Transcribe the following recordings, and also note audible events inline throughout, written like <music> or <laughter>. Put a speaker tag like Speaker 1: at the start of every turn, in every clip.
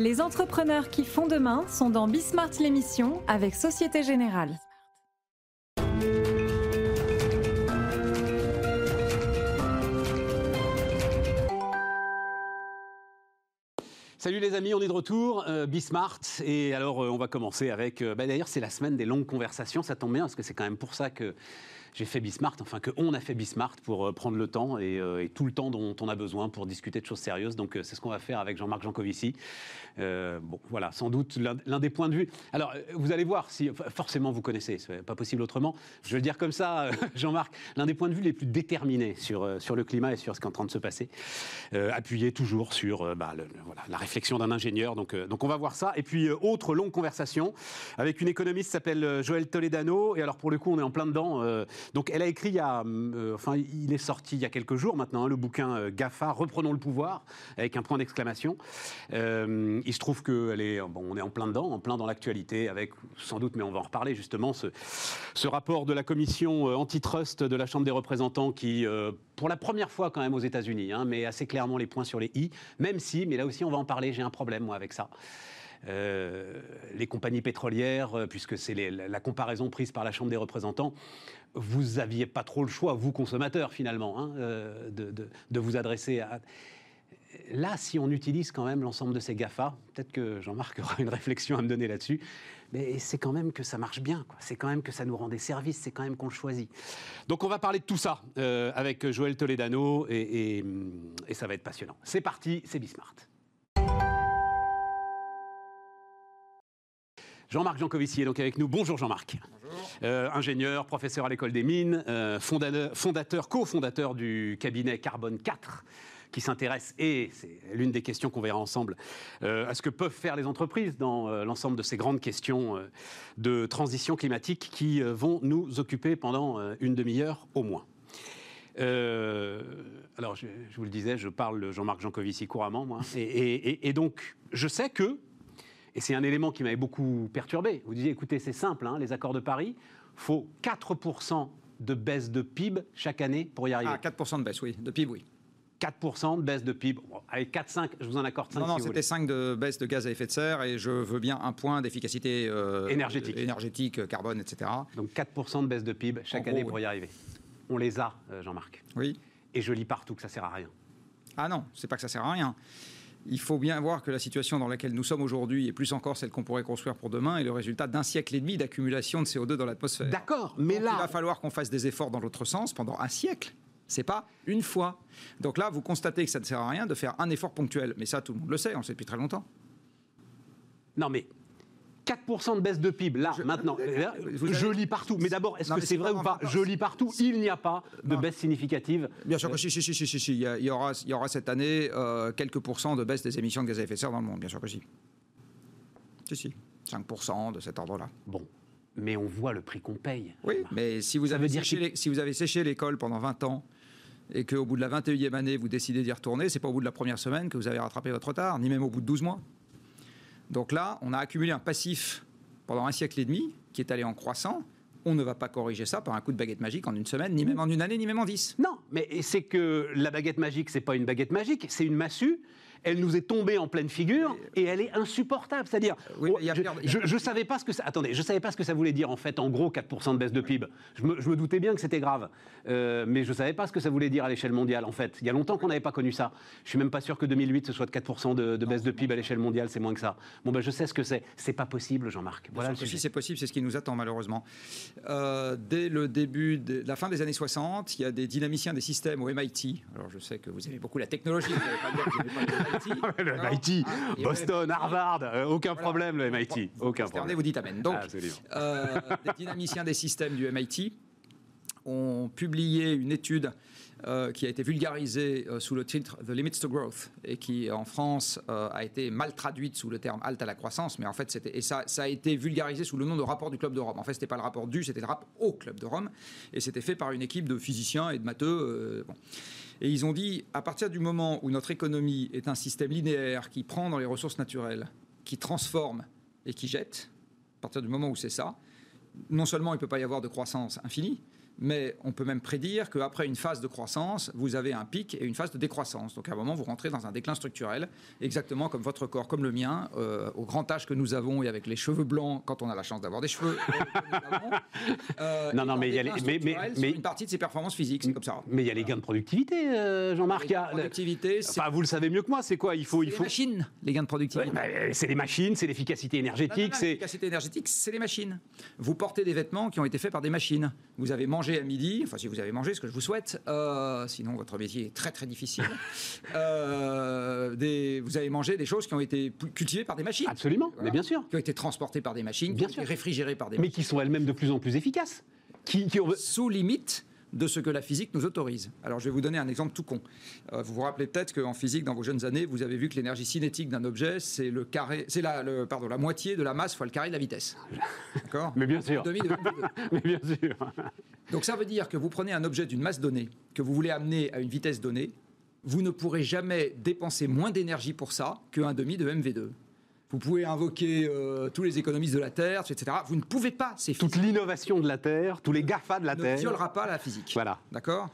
Speaker 1: Les entrepreneurs qui font demain sont dans Bismart l'émission avec Société Générale.
Speaker 2: Salut les amis, on est de retour, euh, Bismart. Et alors, euh, on va commencer avec. euh, bah, D'ailleurs, c'est la semaine des longues conversations. Ça tombe bien parce que c'est quand même pour ça que j'ai fait Bismart, enfin que on a fait Bismart pour euh, prendre le temps et, euh, et tout le temps dont on a besoin pour discuter de choses sérieuses. Donc, euh, c'est ce qu'on va faire avec Jean-Marc Jancovici. Euh, bon, voilà, sans doute l'un des points de vue. Alors, vous allez voir si forcément vous connaissez, c'est pas possible autrement. Je vais le dire comme ça, <laughs> Jean-Marc, l'un des points de vue les plus déterminés sur, sur le climat et sur ce qui est en train de se passer, euh, appuyé toujours sur bah, la réflexion d'un ingénieur. Donc, donc, on va voir ça. Et puis, autre longue conversation avec une économiste s'appelle Joëlle Toledano. Et alors, pour le coup, on est en plein dedans. Donc, elle a écrit il y a, euh, enfin, il est sorti il y a quelques jours maintenant, hein, le bouquin euh, GAFA, Reprenons le pouvoir, avec un point d'exclamation. Euh, il se trouve qu'elle est, on est en plein dedans, en plein dans l'actualité, avec sans doute, mais on va en reparler justement, ce, rapport de la commission antitrust de la Chambre des représentants qui, pour la première fois quand même aux États-Unis, hein, met assez clairement les points sur les i, même si, mais là aussi on va en parler, j'ai un problème moi avec ça. Les compagnies pétrolières, puisque c'est la comparaison prise par la Chambre des représentants, vous aviez pas trop le choix, vous consommateurs finalement, hein, euh, de, vous adresser à. Là, si on utilise quand même l'ensemble de ces GAFA, peut-être que Jean-Marc <laughs> aura une réflexion à me donner là-dessus, mais c'est quand même que ça marche bien, c'est quand même que ça nous rend des services, c'est quand même qu'on le choisit. Donc on va parler de tout ça euh, avec Joël Toledano et, et, et ça va être passionnant. C'est parti, c'est Bismart. Jean-Marc Jancovici est donc avec nous. Bonjour Jean-Marc. Euh, ingénieur, professeur à l'école des mines, euh, fondateur, fondateur, cofondateur du cabinet Carbone 4 qui s'intéresse, et c'est l'une des questions qu'on verra ensemble, euh, à ce que peuvent faire les entreprises dans euh, l'ensemble de ces grandes questions euh, de transition climatique qui vont nous occuper pendant une demi-heure au moins. Alors, je, je vous le disais, je parle de Jean-Marc Jancovici couramment, moi. Et, et- et- et donc, je sais que, et c'est un élément qui m'avait beaucoup perturbé, vous disiez, écoutez, c'est simple, hein, les accords de Paris, faut 4% de baisse de PIB chaque année pour y arriver.
Speaker 3: Ah, 4% de baisse, oui, de PIB, oui.
Speaker 2: 4% de baisse de PIB. Bon, allez, 4-5, je vous en accorde 5
Speaker 3: Non, non,
Speaker 2: si
Speaker 3: c'était 5 de baisse de gaz à effet de serre et je veux bien un point d'efficacité euh,
Speaker 2: Énergétique.
Speaker 3: énergétique, euh, carbone, etc.
Speaker 2: Donc 4% de baisse de PIB chaque
Speaker 3: En
Speaker 2: année
Speaker 3: gros,
Speaker 2: pour y arriver. On les a, euh, Jean-Marc.
Speaker 3: Oui.
Speaker 2: Et je lis partout que ça sert à rien.
Speaker 3: Ah non, c'est pas que ça sert à rien. Il faut bien voir que la situation dans laquelle nous sommes aujourd'hui, et plus encore celle qu'on pourrait construire pour demain, est le résultat d'un siècle et demi d'accumulation de CO2 dans l'atmosphère.
Speaker 2: D'accord, mais
Speaker 3: Donc,
Speaker 2: là,
Speaker 3: il va falloir qu'on fasse des efforts dans l'autre sens pendant un siècle. C'est pas une fois. Donc là, vous constatez que ça ne sert à rien de faire un effort ponctuel. Mais ça, tout le monde le sait, on le sait depuis très longtemps.
Speaker 2: Non, mais 4% de baisse de PIB, là, maintenant, là,
Speaker 3: vous
Speaker 2: je
Speaker 3: avez-
Speaker 2: lis partout. Mais d'abord, est-ce que c'est vrai ou pas Je lis partout, il n'y a pas de
Speaker 3: Non.
Speaker 2: baisse significative.
Speaker 3: Bien sûr que si, si, si, si, si. Il, y a- il y aura, il y aura cette année euh, quelques pourcents de baisse des émissions de gaz à effet de serre dans le monde, bien sûr que si. Si, si. 5% de cet ordre-là.
Speaker 2: Bon, mais on voit le prix qu'on paye.
Speaker 3: Oui, mais si vous,
Speaker 2: Ça
Speaker 3: avez
Speaker 2: dire
Speaker 3: séché
Speaker 2: que-
Speaker 3: les- si vous avez séché l'école pendant 20 ans et qu'au bout de la 21e année, vous décidez d'y retourner, c'est pas au bout de la première semaine que vous avez rattrapé votre retard, ni même au bout de 12 mois. Donc là, on a accumulé un passif pendant un siècle et demi qui est allé en croissant. On ne va pas corriger ça par un coup de baguette magique en une semaine, ni même en une année, ni même en 10.
Speaker 2: Non, mais c'est que la baguette magique, c'est pas une baguette magique, c'est une massue. Elle nous est tombée en pleine figure et elle est insupportable. C'est-à-dire,
Speaker 3: Oui,
Speaker 2: je, je savais pas ce que ça. Attendez, je savais pas ce que ça voulait dire en fait. En gros, 4% de baisse de PIB. Je me, je me doutais bien que c'était grave, Euh, mais je savais pas ce que ça voulait dire à l'échelle mondiale. En fait, il y a longtemps qu'on n'avait pas connu ça. Je suis même pas sûr que 2008 ce soit de 4% de, de baisse de PIB à l'échelle mondiale. C'est moins que ça. Bon ben, je sais ce que c'est. C'est pas possible, Jean-Marc. Voilà
Speaker 3: si c'est possible, c'est ce qui nous attend malheureusement. Euh, dès le début, de la fin des années 60, il y a des dynamiciens des systèmes au MIT. Alors je sais que vous aimez beaucoup la technologie, vous <laughs> le MIT.
Speaker 2: le
Speaker 3: Alors,
Speaker 2: MIT,
Speaker 3: et
Speaker 2: Boston, Harvard, euh, aucun
Speaker 3: Voilà.
Speaker 2: problème le MIT, aucun problème.
Speaker 3: vous dites Amen. Donc,
Speaker 2: Absolument.
Speaker 3: euh, dynamiciens des systèmes du MIT ont publié une étude euh, qui a été vulgarisée euh, sous le titre The Limits to Growth et qui en France euh, a été mal traduite sous le terme halte à la croissance, mais en fait c'était et ça, ça a été vulgarisé sous le nom de rapport du Club de Rome. En fait, c'était pas le rapport du, c'était le rapport au Club de Rome et c'était fait par une équipe de physiciens et de matheux. bon. Et ils ont dit à partir du moment où notre économie est un système linéaire qui prend dans les ressources naturelles, qui transforme et qui jette, à partir du moment où c'est ça, non seulement il ne peut pas y avoir de croissance infinie, mais on peut même prédire qu'après une phase de croissance, vous avez un pic et une phase de décroissance. Donc à un moment, vous rentrez dans un déclin structurel, exactement comme votre corps, comme le mien, euh, au grand âge que nous avons et avec les cheveux blancs, quand on a la chance d'avoir des cheveux. <laughs>
Speaker 2: euh, non, non, mais il y a les, mais, mais,
Speaker 3: mais, une partie de ses performances physiques, c'est comme ça.
Speaker 2: Mais il y a les gains de productivité, euh, Jean-Marc.
Speaker 3: Les gains de productivité,
Speaker 2: enfin, vous le savez mieux que moi, c'est quoi? Il faut, il
Speaker 3: faut.
Speaker 2: Les
Speaker 3: machines, les gains de productivité.
Speaker 2: Bah, c'est les machines, c'est l'efficacité énergétique. C'est
Speaker 3: l'efficacité énergétique, c'est les machines. Vous portez des vêtements qui ont été faits par des machines. Vous avez mangé à midi, enfin si vous avez mangé, ce que je vous souhaite, euh, sinon votre métier est très très difficile. <laughs> euh, des, vous avez mangé des choses qui ont été cultivées par des machines.
Speaker 2: Absolument, mais bien sûr.
Speaker 3: Qui ont été transportées par des machines, bien qui sûr. ont été réfrigérées par des
Speaker 2: mais
Speaker 3: machines.
Speaker 2: Mais qui sont elles-mêmes de plus en plus efficaces. Qui, qui ont...
Speaker 3: Sous limite de ce que la physique nous autorise. Alors je vais vous donner un exemple tout con. Euh, vous vous rappelez peut-être qu'en physique, dans vos jeunes années, vous avez vu que l'énergie cinétique d'un objet, c'est le carré, c'est la, le, pardon, la moitié de la masse fois le carré de la vitesse. D'accord?
Speaker 2: Mais bien sûr.
Speaker 3: Demi de <laughs>
Speaker 2: Mais bien sûr.
Speaker 3: Donc ça veut dire que vous prenez un objet d'une masse donnée que vous voulez amener à une vitesse donnée, vous ne pourrez jamais dépenser moins d'énergie pour ça qu'un demi de MV2. Vous pouvez invoquer euh, tous les économistes de la Terre, etc. Vous ne pouvez pas. C'est
Speaker 2: toute l'innovation de la Terre, tous les GAFA de la
Speaker 3: ne
Speaker 2: Terre.
Speaker 3: Ne violera pas la physique.
Speaker 2: Voilà.
Speaker 3: D'accord?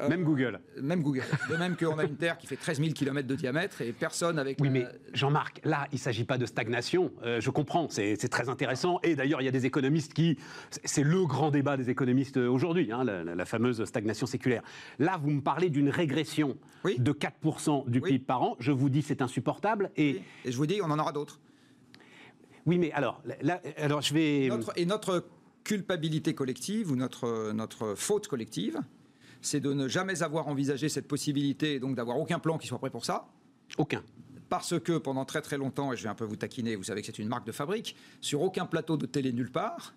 Speaker 2: Euh, même Google.
Speaker 3: Même Google. De même qu'on a une Terre qui fait 13 000 km de diamètre et personne avec.
Speaker 2: Oui, mais Jean-Marc, là, il ne s'agit pas de stagnation. Euh, je comprends, c'est très intéressant. Et d'ailleurs, il y a des économistes qui. C'est le grand débat des économistes aujourd'hui, hein, la, la, fameuse stagnation séculaire. Là, vous me parlez d'une régression
Speaker 3: oui.
Speaker 2: de 4% du
Speaker 3: oui.
Speaker 2: PIB par an. Je vous dis, c'est insupportable. Et,
Speaker 3: oui. et je vous dis, on en aura d'autres.
Speaker 2: Oui, mais alors, là, alors je vais.
Speaker 3: Notre, et notre culpabilité collective ou notre, notre faute collective, c'est de ne jamais avoir envisagé cette possibilité et donc d'avoir aucun plan qui soit prêt pour ça.
Speaker 2: Aucun.
Speaker 3: Parce que pendant très très longtemps, et je vais un peu vous taquiner, vous savez que c'est une marque de fabrique, sur aucun plateau de télé nulle part,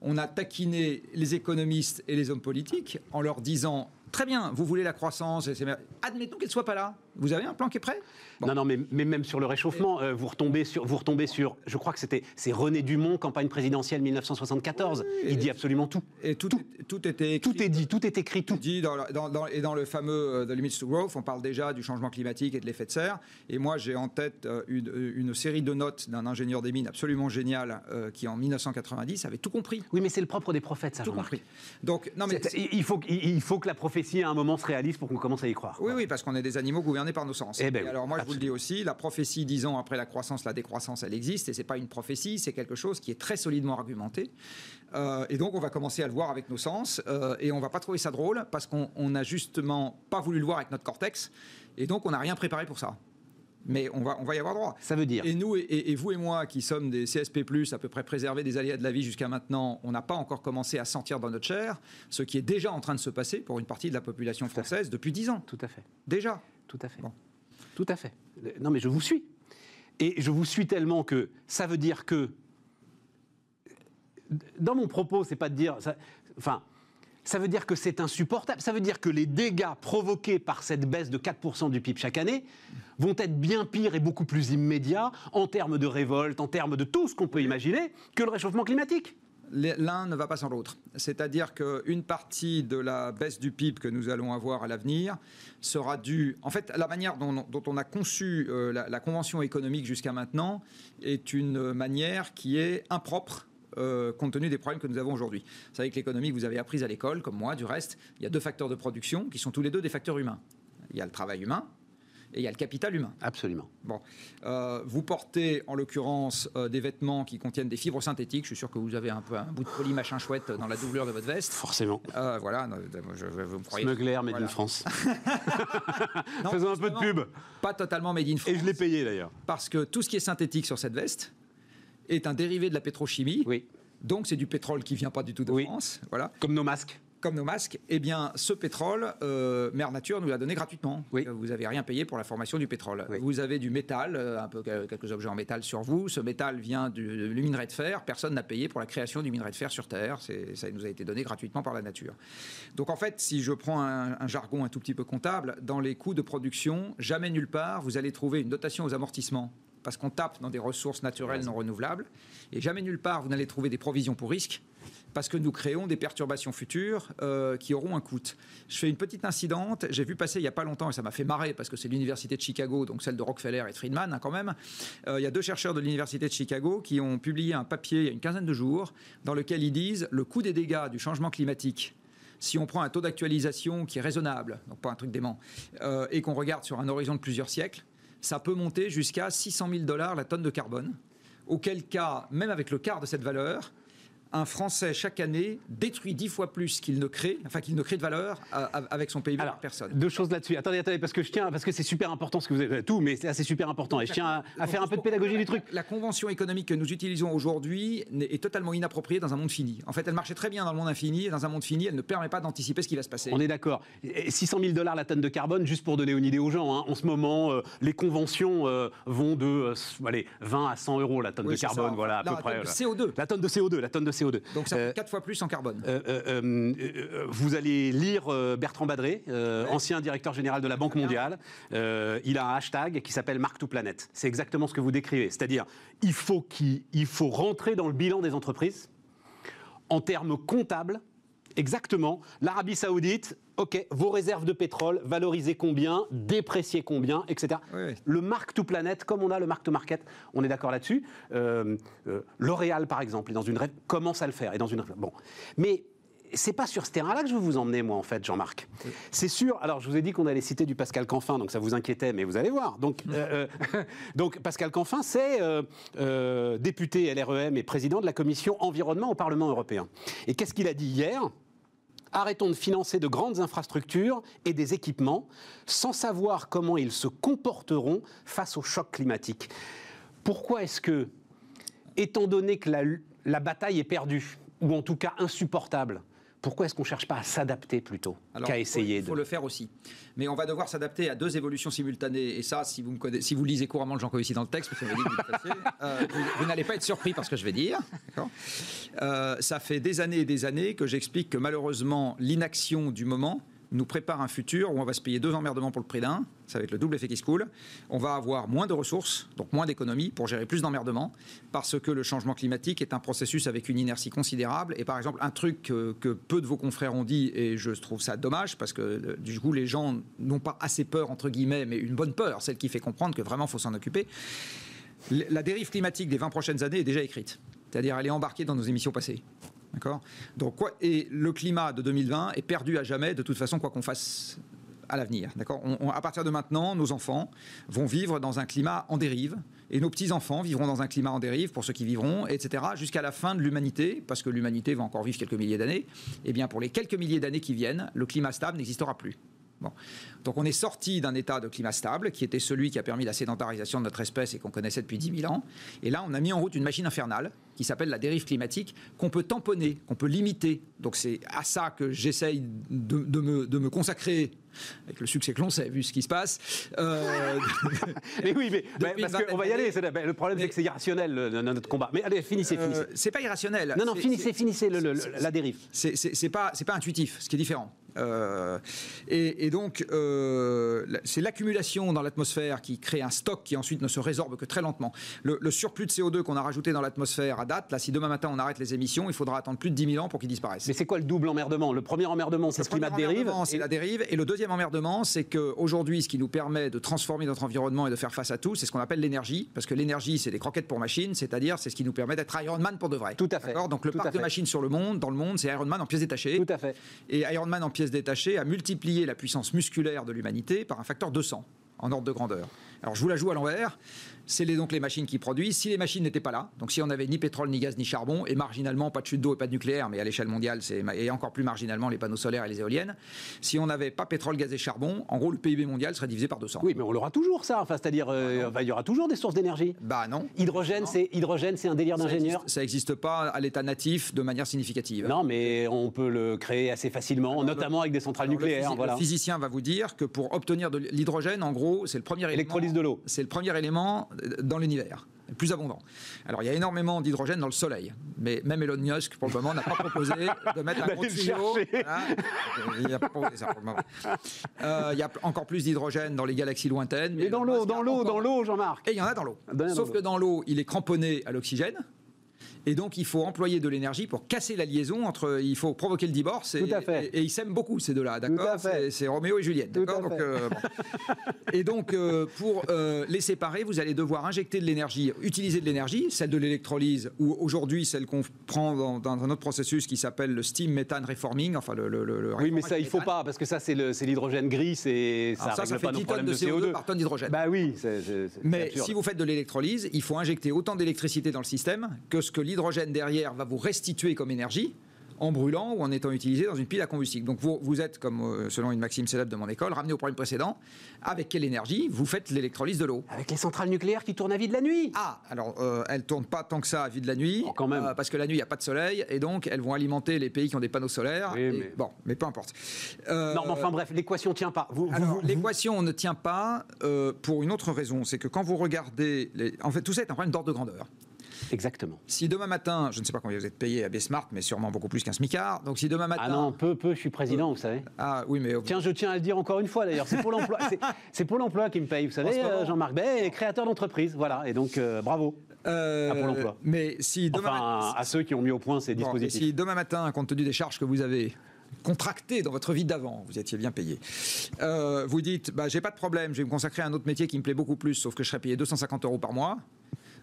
Speaker 3: on a taquiné les économistes et les hommes politiques en leur disant Très bien, vous voulez la croissance, admettons qu'elle ne soit pas là. Vous avez un plan qui est prêt?
Speaker 2: Bon. Non, non, mais, mais, même sur le réchauffement, euh, vous, retombez sur, vous retombez sur, je crois que c'était c'est René Dumont, campagne présidentielle 1974. Oui, Il dit absolument tout.
Speaker 3: Et tout, tout, est, tout était écrit.
Speaker 2: Tout est dit, tout est écrit, tout.
Speaker 3: Dit dans, dans, dans, et dans le fameux uh, The Limits to Growth, on parle déjà du changement climatique et de l'effet de serre. Et moi, j'ai en tête uh, une, une, série de notes d'un ingénieur des mines absolument génial qui, en 1990, avait tout compris.
Speaker 2: Oui, mais c'est le propre des prophètes, ça.
Speaker 3: Tout compris. Donc, non, mais
Speaker 2: il faut, il faut que la prophétie, à un moment, se réalise pour qu'on commence à y croire.
Speaker 3: Oui, oui, parce qu'on est des animaux gouvernés par nos sens.
Speaker 2: Eh ben oui,
Speaker 3: alors moi,
Speaker 2: absolument.
Speaker 3: je vous le dis aussi, la prophétie, dix ans après la croissance, la décroissance, elle existe, et c'est pas une prophétie, c'est quelque chose qui est très solidement argumenté. Euh, et donc, on va commencer à le voir avec nos sens, euh, et on va pas trouver ça drôle parce qu'on n'a justement pas voulu le voir avec notre cortex, et donc on n'a rien préparé pour ça. Mais on va, on va y avoir droit.
Speaker 2: Ça veut dire.
Speaker 3: Et nous, et, et, vous et moi, qui sommes des CSP, à peu près préservés des aléas de la vie jusqu'à maintenant, on n'a pas encore commencé à sentir dans notre chair ce qui est déjà en train de se passer pour une partie de la population française depuis 10 ans.
Speaker 2: Tout à fait.
Speaker 3: Déjà.
Speaker 2: Tout à fait. Bon. Tout à fait. Non, mais je vous suis. Et je vous suis tellement que ça veut dire que. Dans mon propos, c'est pas de dire. Ça, enfin. Ça veut dire que c'est insupportable. Ça veut dire que les dégâts provoqués par cette baisse de 4% du PIB chaque année vont être bien pires et beaucoup plus immédiats en termes de révolte, en termes de tout ce qu'on peut imaginer, que le réchauffement climatique.
Speaker 3: L'un ne va pas sans l'autre. C'est-à-dire qu'une partie de la baisse du PIB que nous allons avoir à l'avenir sera due. En fait, la manière dont, on a conçu euh, la, la, convention économique jusqu'à maintenant est une manière qui est impropre euh, compte tenu des problèmes que nous avons aujourd'hui. Vous savez que l'économie vous avez apprise à l'école, comme moi, du reste, il y a deux facteurs de production qui sont tous les deux des facteurs humains. Il y a le travail humain et il y a le capital humain.
Speaker 2: Absolument.
Speaker 3: Bon, euh, vous portez en l'occurrence euh, des vêtements qui contiennent des fibres synthétiques. Je suis sûr que vous avez un peu un bout de poly machin chouette dans la doublure de votre veste.
Speaker 2: Forcément.
Speaker 3: Euh, voilà, je, vous me croyez.
Speaker 2: Smuggler made
Speaker 3: Voilà.
Speaker 2: in France. <laughs> <laughs>
Speaker 3: Non,
Speaker 2: Faisons un peu de pub.
Speaker 3: Pas totalement made in France.
Speaker 2: Et je l'ai payé d'ailleurs.
Speaker 3: Parce que tout ce qui est synthétique sur cette veste est un dérivé de la pétrochimie.
Speaker 2: Oui.
Speaker 3: Donc c'est du pétrole qui vient pas du tout de
Speaker 2: Oui.
Speaker 3: France. Voilà.
Speaker 2: Comme nos masques.
Speaker 3: Comme nos masques, eh bien, ce pétrole, euh, Mère Nature nous l'a donné gratuitement.
Speaker 2: Oui.
Speaker 3: Vous n'avez rien payé pour la formation du pétrole.
Speaker 2: Oui.
Speaker 3: Vous avez du métal, euh, un peu quel- quelques objets en métal sur vous. Ce métal vient du, du minerai de fer. Personne n'a payé pour la création du minerai de fer sur Terre. Ça nous a été donné gratuitement par la nature. Donc en fait, si je prends un, un jargon un tout petit peu comptable, dans les coûts de production, jamais nulle part vous allez trouver une dotation aux amortissements. Parce qu'on tape dans des ressources naturelles non renouvelables. Et jamais nulle part vous n'allez trouver des provisions pour risque parce que nous créons des perturbations futures euh, qui auront un coût. Je fais une petite incidente. J'ai vu passer il n'y a pas longtemps, et ça m'a fait marrer parce que c'est l'université de Chicago, donc celle de Rockefeller et Friedman hein, quand même. Euh, il y a deux chercheurs de l'université de Chicago qui ont publié un papier il y a une quinzaine de jours dans lequel ils disent le coût des dégâts du changement climatique si on prend un taux d'actualisation qui est raisonnable, donc pas un truc dément, euh, et qu'on regarde sur un horizon de plusieurs siècles, ça peut monter jusqu'à 600 000 dollars la tonne de carbone. Auquel cas, même avec le quart de cette valeur, un Français chaque année détruit dix fois plus qu'il ne crée, enfin qu'il ne crée de valeur avec son PIB
Speaker 2: Alors,
Speaker 3: personne.
Speaker 2: Deux choses là-dessus. Attendez, attendez, parce que je tiens, parce que c'est super important ce que vous avez tout, mais c'est assez super important. Et je tiens à, à faire un peu de pédagogie du truc.
Speaker 3: La convention économique que nous utilisons aujourd'hui est totalement inappropriée dans un monde fini. En fait, elle marchait très bien dans le monde infini, et dans un monde fini, elle ne permet pas d'anticiper ce qui va se passer.
Speaker 2: On est d'accord. 600 000 dollars la tonne de carbone, juste pour donner une idée aux gens. hein. En ce moment, euh, les conventions euh, vont de euh, allez, 20 à 100 euros la tonne
Speaker 3: Oui,
Speaker 2: de carbone,
Speaker 3: ça.
Speaker 2: voilà à
Speaker 3: La
Speaker 2: peu près.
Speaker 3: tonne de
Speaker 2: voilà.
Speaker 3: CO2.
Speaker 2: La tonne de CO2, la tonne de CO2.
Speaker 3: Donc ça
Speaker 2: Euh,
Speaker 3: fait quatre fois plus en carbone.
Speaker 2: Euh, euh, euh, euh, vous allez lire euh, Bertrand Badré, euh, ancien directeur général de la Banque mondiale. Euh, il a un hashtag qui s'appelle Mark to Planet. C'est exactement ce que vous décrivez. C'est-à-dire, il faut, qu'il- il faut rentrer dans le bilan des entreprises en termes comptables. Exactement. L'Arabie Saoudite, OK, vos réserves de pétrole, valoriser combien, déprécier combien, etc.
Speaker 3: Oui, oui.
Speaker 2: Le mark to planet, comme on a le mark to market, on est d'accord là-dessus. Euh, euh, L'Oréal, par exemple, est dans une commence à le faire. Est dans une bon, mais c'est pas sur ce terrain-là que je veux vous emmener, moi, en fait, Jean-Marc. C'est sûr. Alors, je vous ai dit qu'on allait citer du Pascal Canfin, donc ça vous inquiétait, mais vous allez voir. Donc, <laughs> euh, euh, <laughs> donc Pascal Canfin, c'est euh, euh, député LREM et président de la commission environnement au Parlement européen. Et qu'est-ce qu'il a dit hier? Arrêtons de financer de grandes infrastructures et des équipements sans savoir comment ils se comporteront face au choc climatique. Pourquoi est-ce que, étant donné que la, la bataille est perdue, ou en tout cas insupportable, pourquoi est-ce qu'on ne cherche pas à s'adapter plutôt qu'à
Speaker 3: il
Speaker 2: essayer
Speaker 3: faut, faut
Speaker 2: de...
Speaker 3: le faire aussi. Mais on va devoir s'adapter à deux évolutions simultanées. Et ça, si vous, me connaissez, si vous lisez couramment le Jean Covici dans le texte, parce que vous, m'avez dit que vous le fassiez, <laughs> euh, vous, vous n'allez pas être surpris par ce que je vais dire. Euh, ça fait des années et des années que j'explique que malheureusement, l'inaction du moment nous prépare un futur où on va se payer deux emmerdements pour le prix d'un. Ça va être le double effet qui se coule. On va avoir moins de ressources, donc moins d'économies pour gérer plus d'emmerdements, parce que le changement climatique est un processus avec une inertie considérable. Et par exemple, un truc que, que peu de vos confrères ont dit, et je trouve ça dommage, parce que euh, du coup, les gens n'ont pas assez peur, entre guillemets, mais une bonne peur, celle qui fait comprendre que vraiment, faut s'en occuper. La dérive climatique des 20 prochaines années est déjà écrite. C'est-à-dire, elle est embarquée dans nos émissions passées. D'accord? Donc, quoi, et le climat de 2020 est perdu à jamais, de toute façon, quoi qu'on fasse à l'avenir. D'accord? À partir de maintenant, nos enfants vont vivre dans un climat en dérive, et nos petits-enfants vivront dans un climat en dérive, pour ceux qui vivront, etc., jusqu'à la fin de l'humanité, parce que l'humanité va encore vivre quelques milliers d'années. Eh bien, pour les quelques milliers d'années qui viennent, le climat stable n'existera plus. Bon. Donc on est sorti d'un état de climat stable, qui était celui qui a permis la sédentarisation de notre espèce et qu'on connaissait depuis 10 000 ans. Et là, on a mis en route une machine infernale qui s'appelle la dérive climatique, qu'on peut tamponner, qu'on peut limiter. Donc c'est à ça que j'essaye de, de me, de me consacrer, avec le succès que l'on sait, vu ce qui se passe. Euh, <laughs>
Speaker 2: Mais oui, mais <laughs> mais parce qu'on va y aller. ben, Le problème, c'est que c'est irrationnel, le- notre combat. Mais allez, finissez, finissez.
Speaker 3: euh, c'est pas irrationnel.
Speaker 2: non, non, finissez, finissez le- le- la dérive.
Speaker 3: c'est pas pas intuitif, ce qui est différent. Euh, et, et donc euh, c'est l'accumulation dans l'atmosphère qui crée un stock qui ensuite ne se résorbe que très lentement. Le, le surplus de CO2 qu'on a rajouté dans l'atmosphère à date, là, si demain matin on arrête les émissions, il faudra attendre plus de 10 000 ans pour qu'ils disparaissent.
Speaker 2: Mais c'est quoi le double emmerdement? Le premier emmerdement, c'est ce climat de dérive.
Speaker 3: C'est
Speaker 2: Et-
Speaker 3: la dérive. Et le deuxième emmerdement, c'est qu'aujourd'hui, ce qui nous permet de transformer notre environnement et de faire face à tout, c'est ce qu'on appelle l'énergie. Parce que l'énergie, c'est des croquettes pour machines, c'est-à-dire c'est ce qui nous permet d'être Iron Man pour de vrai.
Speaker 2: Tout à fait.
Speaker 3: Donc le
Speaker 2: Tout
Speaker 3: parc de machines sur le monde, dans le monde, c'est Iron Man en pièces détachées.
Speaker 2: Tout à fait.
Speaker 3: Et Iron Man en pièces détachées a multiplié la puissance musculaire de l'humanité par un facteur 200 en ordre de grandeur. Alors je vous la joue à l'envers. C'est les- donc les machines qui produisent. Si les machines n'étaient pas là, donc si on n'avait ni pétrole, ni gaz, ni charbon, et marginalement pas de chute d'eau et pas de nucléaire, mais à l'échelle mondiale, c'est et encore plus marginalement les panneaux solaires et les éoliennes. Si on n'avait pas pétrole, gaz et charbon, en gros le PIB mondial serait divisé par 200.
Speaker 2: Oui, mais on l'aura toujours, ça. Enfin, c'est-à-dire, euh, enfin, il y aura toujours des sources d'énergie.
Speaker 3: Bah non.
Speaker 2: Hydrogène,
Speaker 3: Non.
Speaker 2: c'est hydrogène, c'est un délire d'ingénieur.
Speaker 3: Ça n'existe pas à l'état natif de manière significative.
Speaker 2: Non, mais on peut le créer assez facilement, notamment avec des centrales
Speaker 3: le
Speaker 2: nucléaires. voilà.
Speaker 3: Le physicien va vous dire que pour obtenir de l'hydrogène, en gros, c'est le premier élément.
Speaker 2: Électrolyse de l'eau.
Speaker 3: C'est le premier élément dans l'univers, plus abondant. Alors, il y a énormément d'hydrogène dans le Soleil, mais même Elon Musk, pour le moment, n'a pas proposé de mettre un gros tuyau. Voilà. Il a pas proposé ça pour le moment. Euh, il y a encore plus d'hydrogène dans les galaxies lointaines.
Speaker 2: Mais dans l'eau, dans
Speaker 3: a
Speaker 2: l'eau,
Speaker 3: encore-
Speaker 2: dans l'eau, Jean-Marc.
Speaker 3: Et il y en a dans l'eau.
Speaker 2: Dans
Speaker 3: Sauf que dans l'eau, il est cramponné à l'oxygène. Et donc, il faut employer de l'énergie pour casser la liaison entre. Il faut provoquer le divorce. Et,
Speaker 2: Tout à fait.
Speaker 3: et- et ils s'aiment beaucoup, ces deux-là, d'accord. C'est- Roméo et Juliette, d'accord Donc, euh, bon. Et donc, euh, pour euh, les séparer, vous allez devoir injecter de l'énergie, utiliser de l'énergie, celle de l'électrolyse, ou aujourd'hui celle qu'on prend dans, dans un autre processus qui s'appelle le steam methane reforming, enfin le. le- le- le
Speaker 2: Oui, mais ça, il faut
Speaker 3: méthane.
Speaker 2: pas, parce que ça, c'est l'hydrogène gris, c'est- ça
Speaker 3: ça,
Speaker 2: règle pas nos
Speaker 3: 10 tonnes
Speaker 2: problèmes
Speaker 3: de
Speaker 2: de
Speaker 3: CO2
Speaker 2: CO2.
Speaker 3: par tonne d'hydrogène.
Speaker 2: Bah oui, c'est
Speaker 3: Mais
Speaker 2: absurde.
Speaker 3: si vous faites de l'électrolyse, il faut injecter autant d'électricité dans le système que ce que l'hydrogène derrière va vous restituer comme énergie en brûlant ou en étant utilisé dans une pile à combustible. Donc vous, vous êtes, comme euh, selon une maxime célèbre de mon école, ramené au problème précédent. Avec quelle énergie vous faites l'électrolyse de l'eau?
Speaker 2: Avec les centrales nucléaires qui tournent à vie de la nuit.
Speaker 3: ah, alors euh, elles tournent pas tant que ça à vie de la nuit,
Speaker 2: Oh, quand même.
Speaker 3: euh, parce que la nuit il n'y a pas de soleil, et donc elles vont alimenter les pays qui ont des panneaux solaires.
Speaker 2: Oui,
Speaker 3: et-
Speaker 2: mais-
Speaker 3: Bon, mais peu importe. Euh,
Speaker 2: Non, mais enfin bref, l'équation tient pas. Vous, vous-
Speaker 3: alors,
Speaker 2: vous-
Speaker 3: l'équation ne tient pas pour une autre raison, c'est que quand vous regardez, les- en fait, tout ça est un problème d'ordre de grandeur.
Speaker 2: Exactement.
Speaker 3: Si demain matin, je ne sais pas combien vous êtes payé à B-Smart, mais sûrement beaucoup plus qu'un smicard. Donc si demain matin,
Speaker 2: Ah non, peu, peu, je suis président, vous savez.
Speaker 3: Ah oui, mais
Speaker 2: Tiens, je tiens à le dire encore une fois d'ailleurs, c'est pour l'emploi, c'est- pour l'emploi qui me paye, vous savez, euh, Jean-Marc Bay, créateur d'entreprise, voilà, et donc euh, bravo.
Speaker 3: euh,
Speaker 2: à Pôle emploi.
Speaker 3: Mais si demain,
Speaker 2: Enfin, à ceux qui ont mis au point ces
Speaker 3: Bon,
Speaker 2: dispositifs.
Speaker 3: si demain matin, compte tenu des charges que vous avez contractées dans votre vie d'avant, vous étiez bien payé, euh, vous dites, bah, j'ai pas de problème, je vais me consacrer à un autre métier qui me plaît beaucoup plus, sauf que je serai payé 250 euros par mois.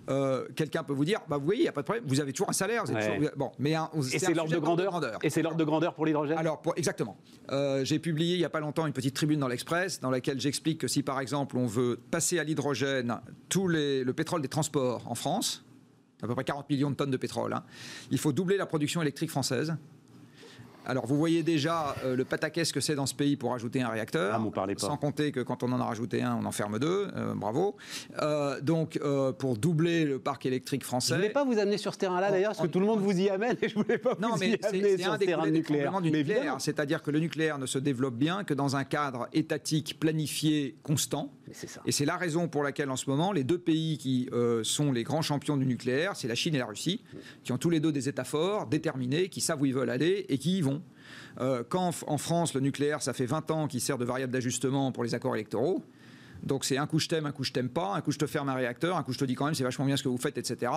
Speaker 3: Euh, Quelqu'un peut vous dire, bah, vous voyez, il n'y a pas de problème, vous avez toujours un salaire, vous êtes
Speaker 2: Ouais.
Speaker 3: toujours- bon, mais un-
Speaker 2: Et c'est l'ordre de grandeur. Et c'est l'ordre de grandeur pour l'hydrogène.
Speaker 3: Alors, pour- exactement. Euh, j'ai publié il n'y a pas longtemps une petite tribune dans l'Express dans laquelle j'explique que si, par exemple, on veut passer à l'hydrogène tout les- le pétrole des transports en France, à peu près 40 millions de tonnes de pétrole, hein, il faut doubler la production électrique française. Alors, vous voyez déjà euh, le pataquès que c'est dans ce pays pour ajouter un réacteur.
Speaker 2: Ah, m'en parlez pas.
Speaker 3: Sans compter que quand on en a rajouté un, on en ferme deux. Euh, bravo. Euh, donc, euh, pour doubler le parc électrique
Speaker 2: je
Speaker 3: français.
Speaker 2: voulais pas vous amener sur ce terrain-là d'ailleurs, parce que
Speaker 3: on-
Speaker 2: tout le monde vous y amène, et je voulais pas
Speaker 3: Non,
Speaker 2: vous
Speaker 3: mais
Speaker 2: y
Speaker 3: c'est
Speaker 2: amener
Speaker 3: c'est
Speaker 2: sur
Speaker 3: un
Speaker 2: ce
Speaker 3: des
Speaker 2: terrain nucléaire.
Speaker 3: du nucléaire.
Speaker 2: évidemment.
Speaker 3: C'est-à-dire que le nucléaire ne se développe bien que dans un cadre étatique planifié constant. Et c'est la raison pour laquelle, en ce moment, les deux pays qui euh, sont les grands champions du nucléaire, c'est la Chine et la Russie, qui ont tous les deux des États forts, déterminés, qui savent où ils veulent aller et qui y vont. Euh, quand en France, le nucléaire, ça fait 20 ans qu'il sert de variable d'ajustement pour les accords électoraux. Donc c'est un coup je t'aime, un coup je t'aime pas, un coup je te ferme un réacteur, un coup je te dis quand même c'est vachement bien ce que vous faites, etc.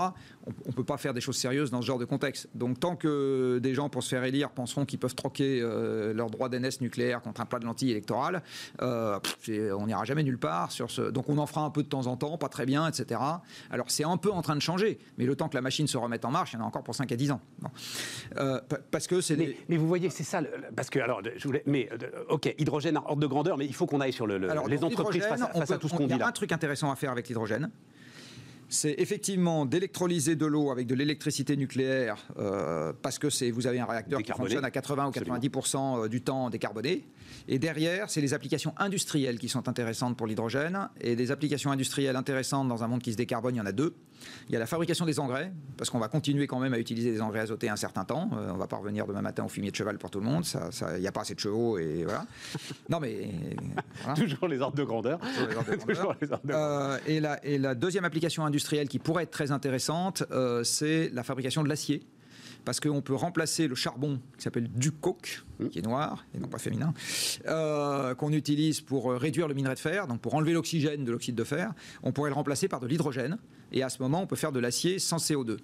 Speaker 3: On, on peut pas faire des choses sérieuses dans ce genre de contexte. Donc tant que des gens pour se faire élire penseront qu'ils peuvent troquer euh, leur droit d'NS nucléaire contre un plat de lentilles électorales, euh, on n'ira jamais nulle part sur ce. Donc on en fera un peu de temps en temps, pas très bien, etc. Alors c'est un peu en train de changer, mais le temps que la machine se remette en marche, il y en a encore pour 5 à 10 ans. Bon. Euh, pa- parce que c'est
Speaker 2: Mais,
Speaker 3: des-
Speaker 2: mais vous voyez, c'est ça. le- parce que, alors, je voulais. Mais, ok, hydrogène hors de grandeur, mais il faut qu'on aille sur le, le-
Speaker 3: Alors,
Speaker 2: les entreprises face, à-
Speaker 3: on
Speaker 2: face à
Speaker 3: peut-
Speaker 2: tout ce
Speaker 3: on-
Speaker 2: qu'on
Speaker 3: Il y a un truc intéressant à faire avec l'hydrogène. C'est effectivement d'électrolyser de l'eau avec de l'électricité nucléaire euh, parce que c'est vous avez un réacteur qui fonctionne à 80 ou
Speaker 2: Absolument.
Speaker 3: 90% du temps décarboné. Et derrière, c'est les applications industrielles qui sont intéressantes pour l'hydrogène. Et des applications industrielles intéressantes dans un monde qui se décarbone, il y en a deux. Il y a la fabrication des engrais, parce qu'on va continuer quand même à utiliser des engrais azotés un certain temps. Euh, on va pas revenir demain matin au fumier de cheval pour tout le monde. Ça- il n'y a pas assez de chevaux et voilà. Non mais voilà. <laughs>
Speaker 2: Toujours les ordres de grandeur.
Speaker 3: Les ordres de. <laughs> Euh, la, et la deuxième application industrielle qui pourrait être très intéressante, euh, c'est la fabrication de l'acier. Parce qu'on peut remplacer le charbon qui s'appelle du coke, qui est noir et non pas féminin, euh, qu'on utilise pour euh, réduire le minerai de fer, donc pour enlever l'oxygène de l'oxyde de fer. On pourrait le remplacer par de l'hydrogène. Et à ce moment, on peut faire de l'acier sans CO2.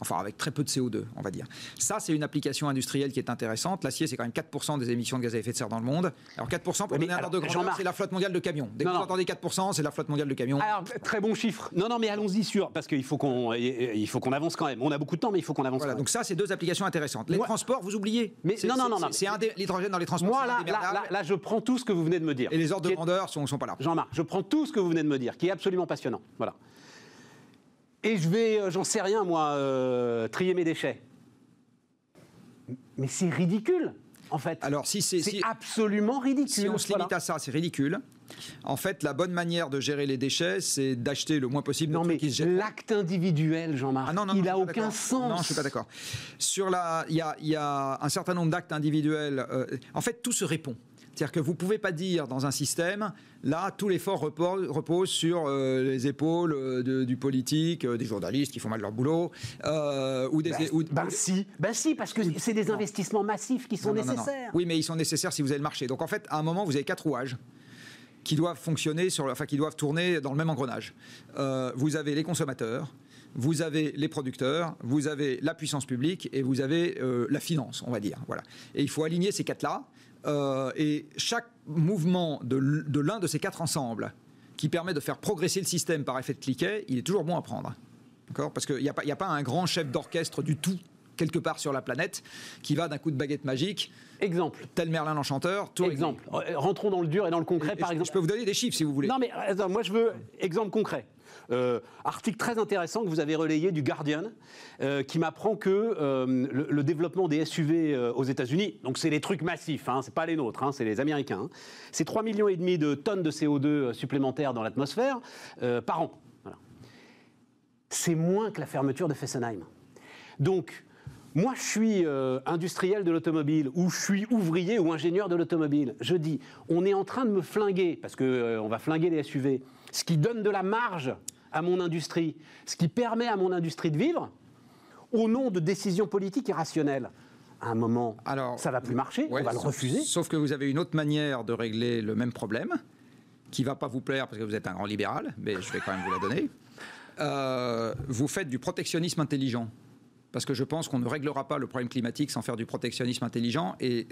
Speaker 3: Enfin, avec très peu de CO2, on va dire. Ça, c'est une application industrielle qui est intéressante. L'acier, c'est quand même 4% des émissions de gaz à effet de serre dans le monde. Alors 4%, pour
Speaker 2: Oui,
Speaker 3: donner un ordre de grandeur, c'est la flotte mondiale de camions. Dès que vous entendez 4%, c'est la flotte mondiale de camions.
Speaker 2: Alors, très bon chiffre. Non, non, mais allons-y sur. Parce qu'il faut qu'on il faut qu'on avance quand même. On a beaucoup de temps, mais il faut qu'on avance
Speaker 3: Voilà,
Speaker 2: quand même.
Speaker 3: donc ça, c'est deux applications intéressantes. Les
Speaker 2: Moi-
Speaker 3: transports, vous oubliez.
Speaker 2: Mais non, non, non, non.
Speaker 3: c'est- l'hydrogène dans les transports.
Speaker 2: Moi, là, là, là, là, je prends tout ce que vous venez de me dire.
Speaker 3: Et les ordres de grandeur sont, sont pas là.
Speaker 2: Jean-Marc, je prends tout ce que vous venez de me dire, qui est absolument passionnant. Voilà. Et je vais, euh, j'en sais rien, moi, euh, trier mes déchets. Mais c'est ridicule, en fait.
Speaker 3: Alors, si c'est si,
Speaker 2: absolument ridicule.
Speaker 3: si on se
Speaker 2: Voilà.
Speaker 3: limite à ça, c'est ridicule. En fait, la bonne manière de gérer les déchets, c'est d'acheter le moins possible de
Speaker 2: Non,
Speaker 3: trucs
Speaker 2: mais
Speaker 3: qui se
Speaker 2: l'acte individuel, Jean-Marc,
Speaker 3: Ah non, non,
Speaker 2: il n'a aucun sens.
Speaker 3: Non, je suis pas d'accord. Sur la, il y a, il y a un certain nombre d'actes individuels. euh, en fait, tout se répond. C'est-à-dire que vous ne pouvez pas dire dans un système, là, tout l'effort repose, repose sur euh, les épaules euh, de- du politique, euh, des journalistes qui font mal leur boulot, ou des...
Speaker 2: Ben,
Speaker 3: ou-
Speaker 2: ben si, ben si, parce que c'est des investissements massifs qui sont
Speaker 3: Non, non,
Speaker 2: nécessaires.
Speaker 3: Oui, mais ils sont nécessaires si vous avez le marché. Donc en fait, à un moment, vous avez quatre rouages qui doivent fonctionner, sur, enfin qui doivent tourner dans le même engrenage. Vous avez les consommateurs, vous avez les producteurs, vous avez la puissance publique et vous avez euh, la finance, on va dire. Voilà. Et il faut aligner ces quatre-là. Euh, et chaque mouvement de, l'un de ces quatre ensembles qui permet de faire progresser le système par effet de cliquet, il est toujours bon à prendre. Parce qu'il n'y a, a, pas un grand chef d'orchestre du tout quelque part sur la planète qui va d'un coup de baguette magique.
Speaker 2: Exemple.
Speaker 3: Tel Merlin l'Enchanteur.
Speaker 2: Exemple. Rentrons dans le dur et dans le concret, par exemple.
Speaker 3: Je peux vous donner des chiffres si vous voulez.
Speaker 2: Non, mais moi je veux exemple concret. Euh, article très intéressant que vous avez relayé du Guardian, euh, qui m'apprend que euh, le, développement des SUV aux États-Unis, donc c'est les trucs massifs, hein, c'est pas les nôtres, hein, c'est les Américains, hein, c'est 3,5 millions et demi de tonnes de CO2 supplémentaires dans l'atmosphère par an. C'est moins que la fermeture de Fessenheim. Donc, moi, je suis industriel de l'automobile, ou je suis ouvrier ou ingénieur de l'automobile. Je dis, on est en train de me flinguer, parce qu'on va flinguer les SUV, ce qui donne de la marge à mon industrie, ce qui permet à mon industrie de vivre, au nom de décisions politiques irrationnelles. À un moment, Alors, ça va plus marcher, on va le refuser.
Speaker 3: Sauf que vous avez une autre manière de régler le même problème, qui va pas vous plaire parce que vous êtes un grand libéral, mais je vais quand même vous la donner. Euh, vous faites du protectionnisme intelligent. Parce que je pense qu'on ne réglera pas le problème climatique sans faire du protectionnisme intelligent. Et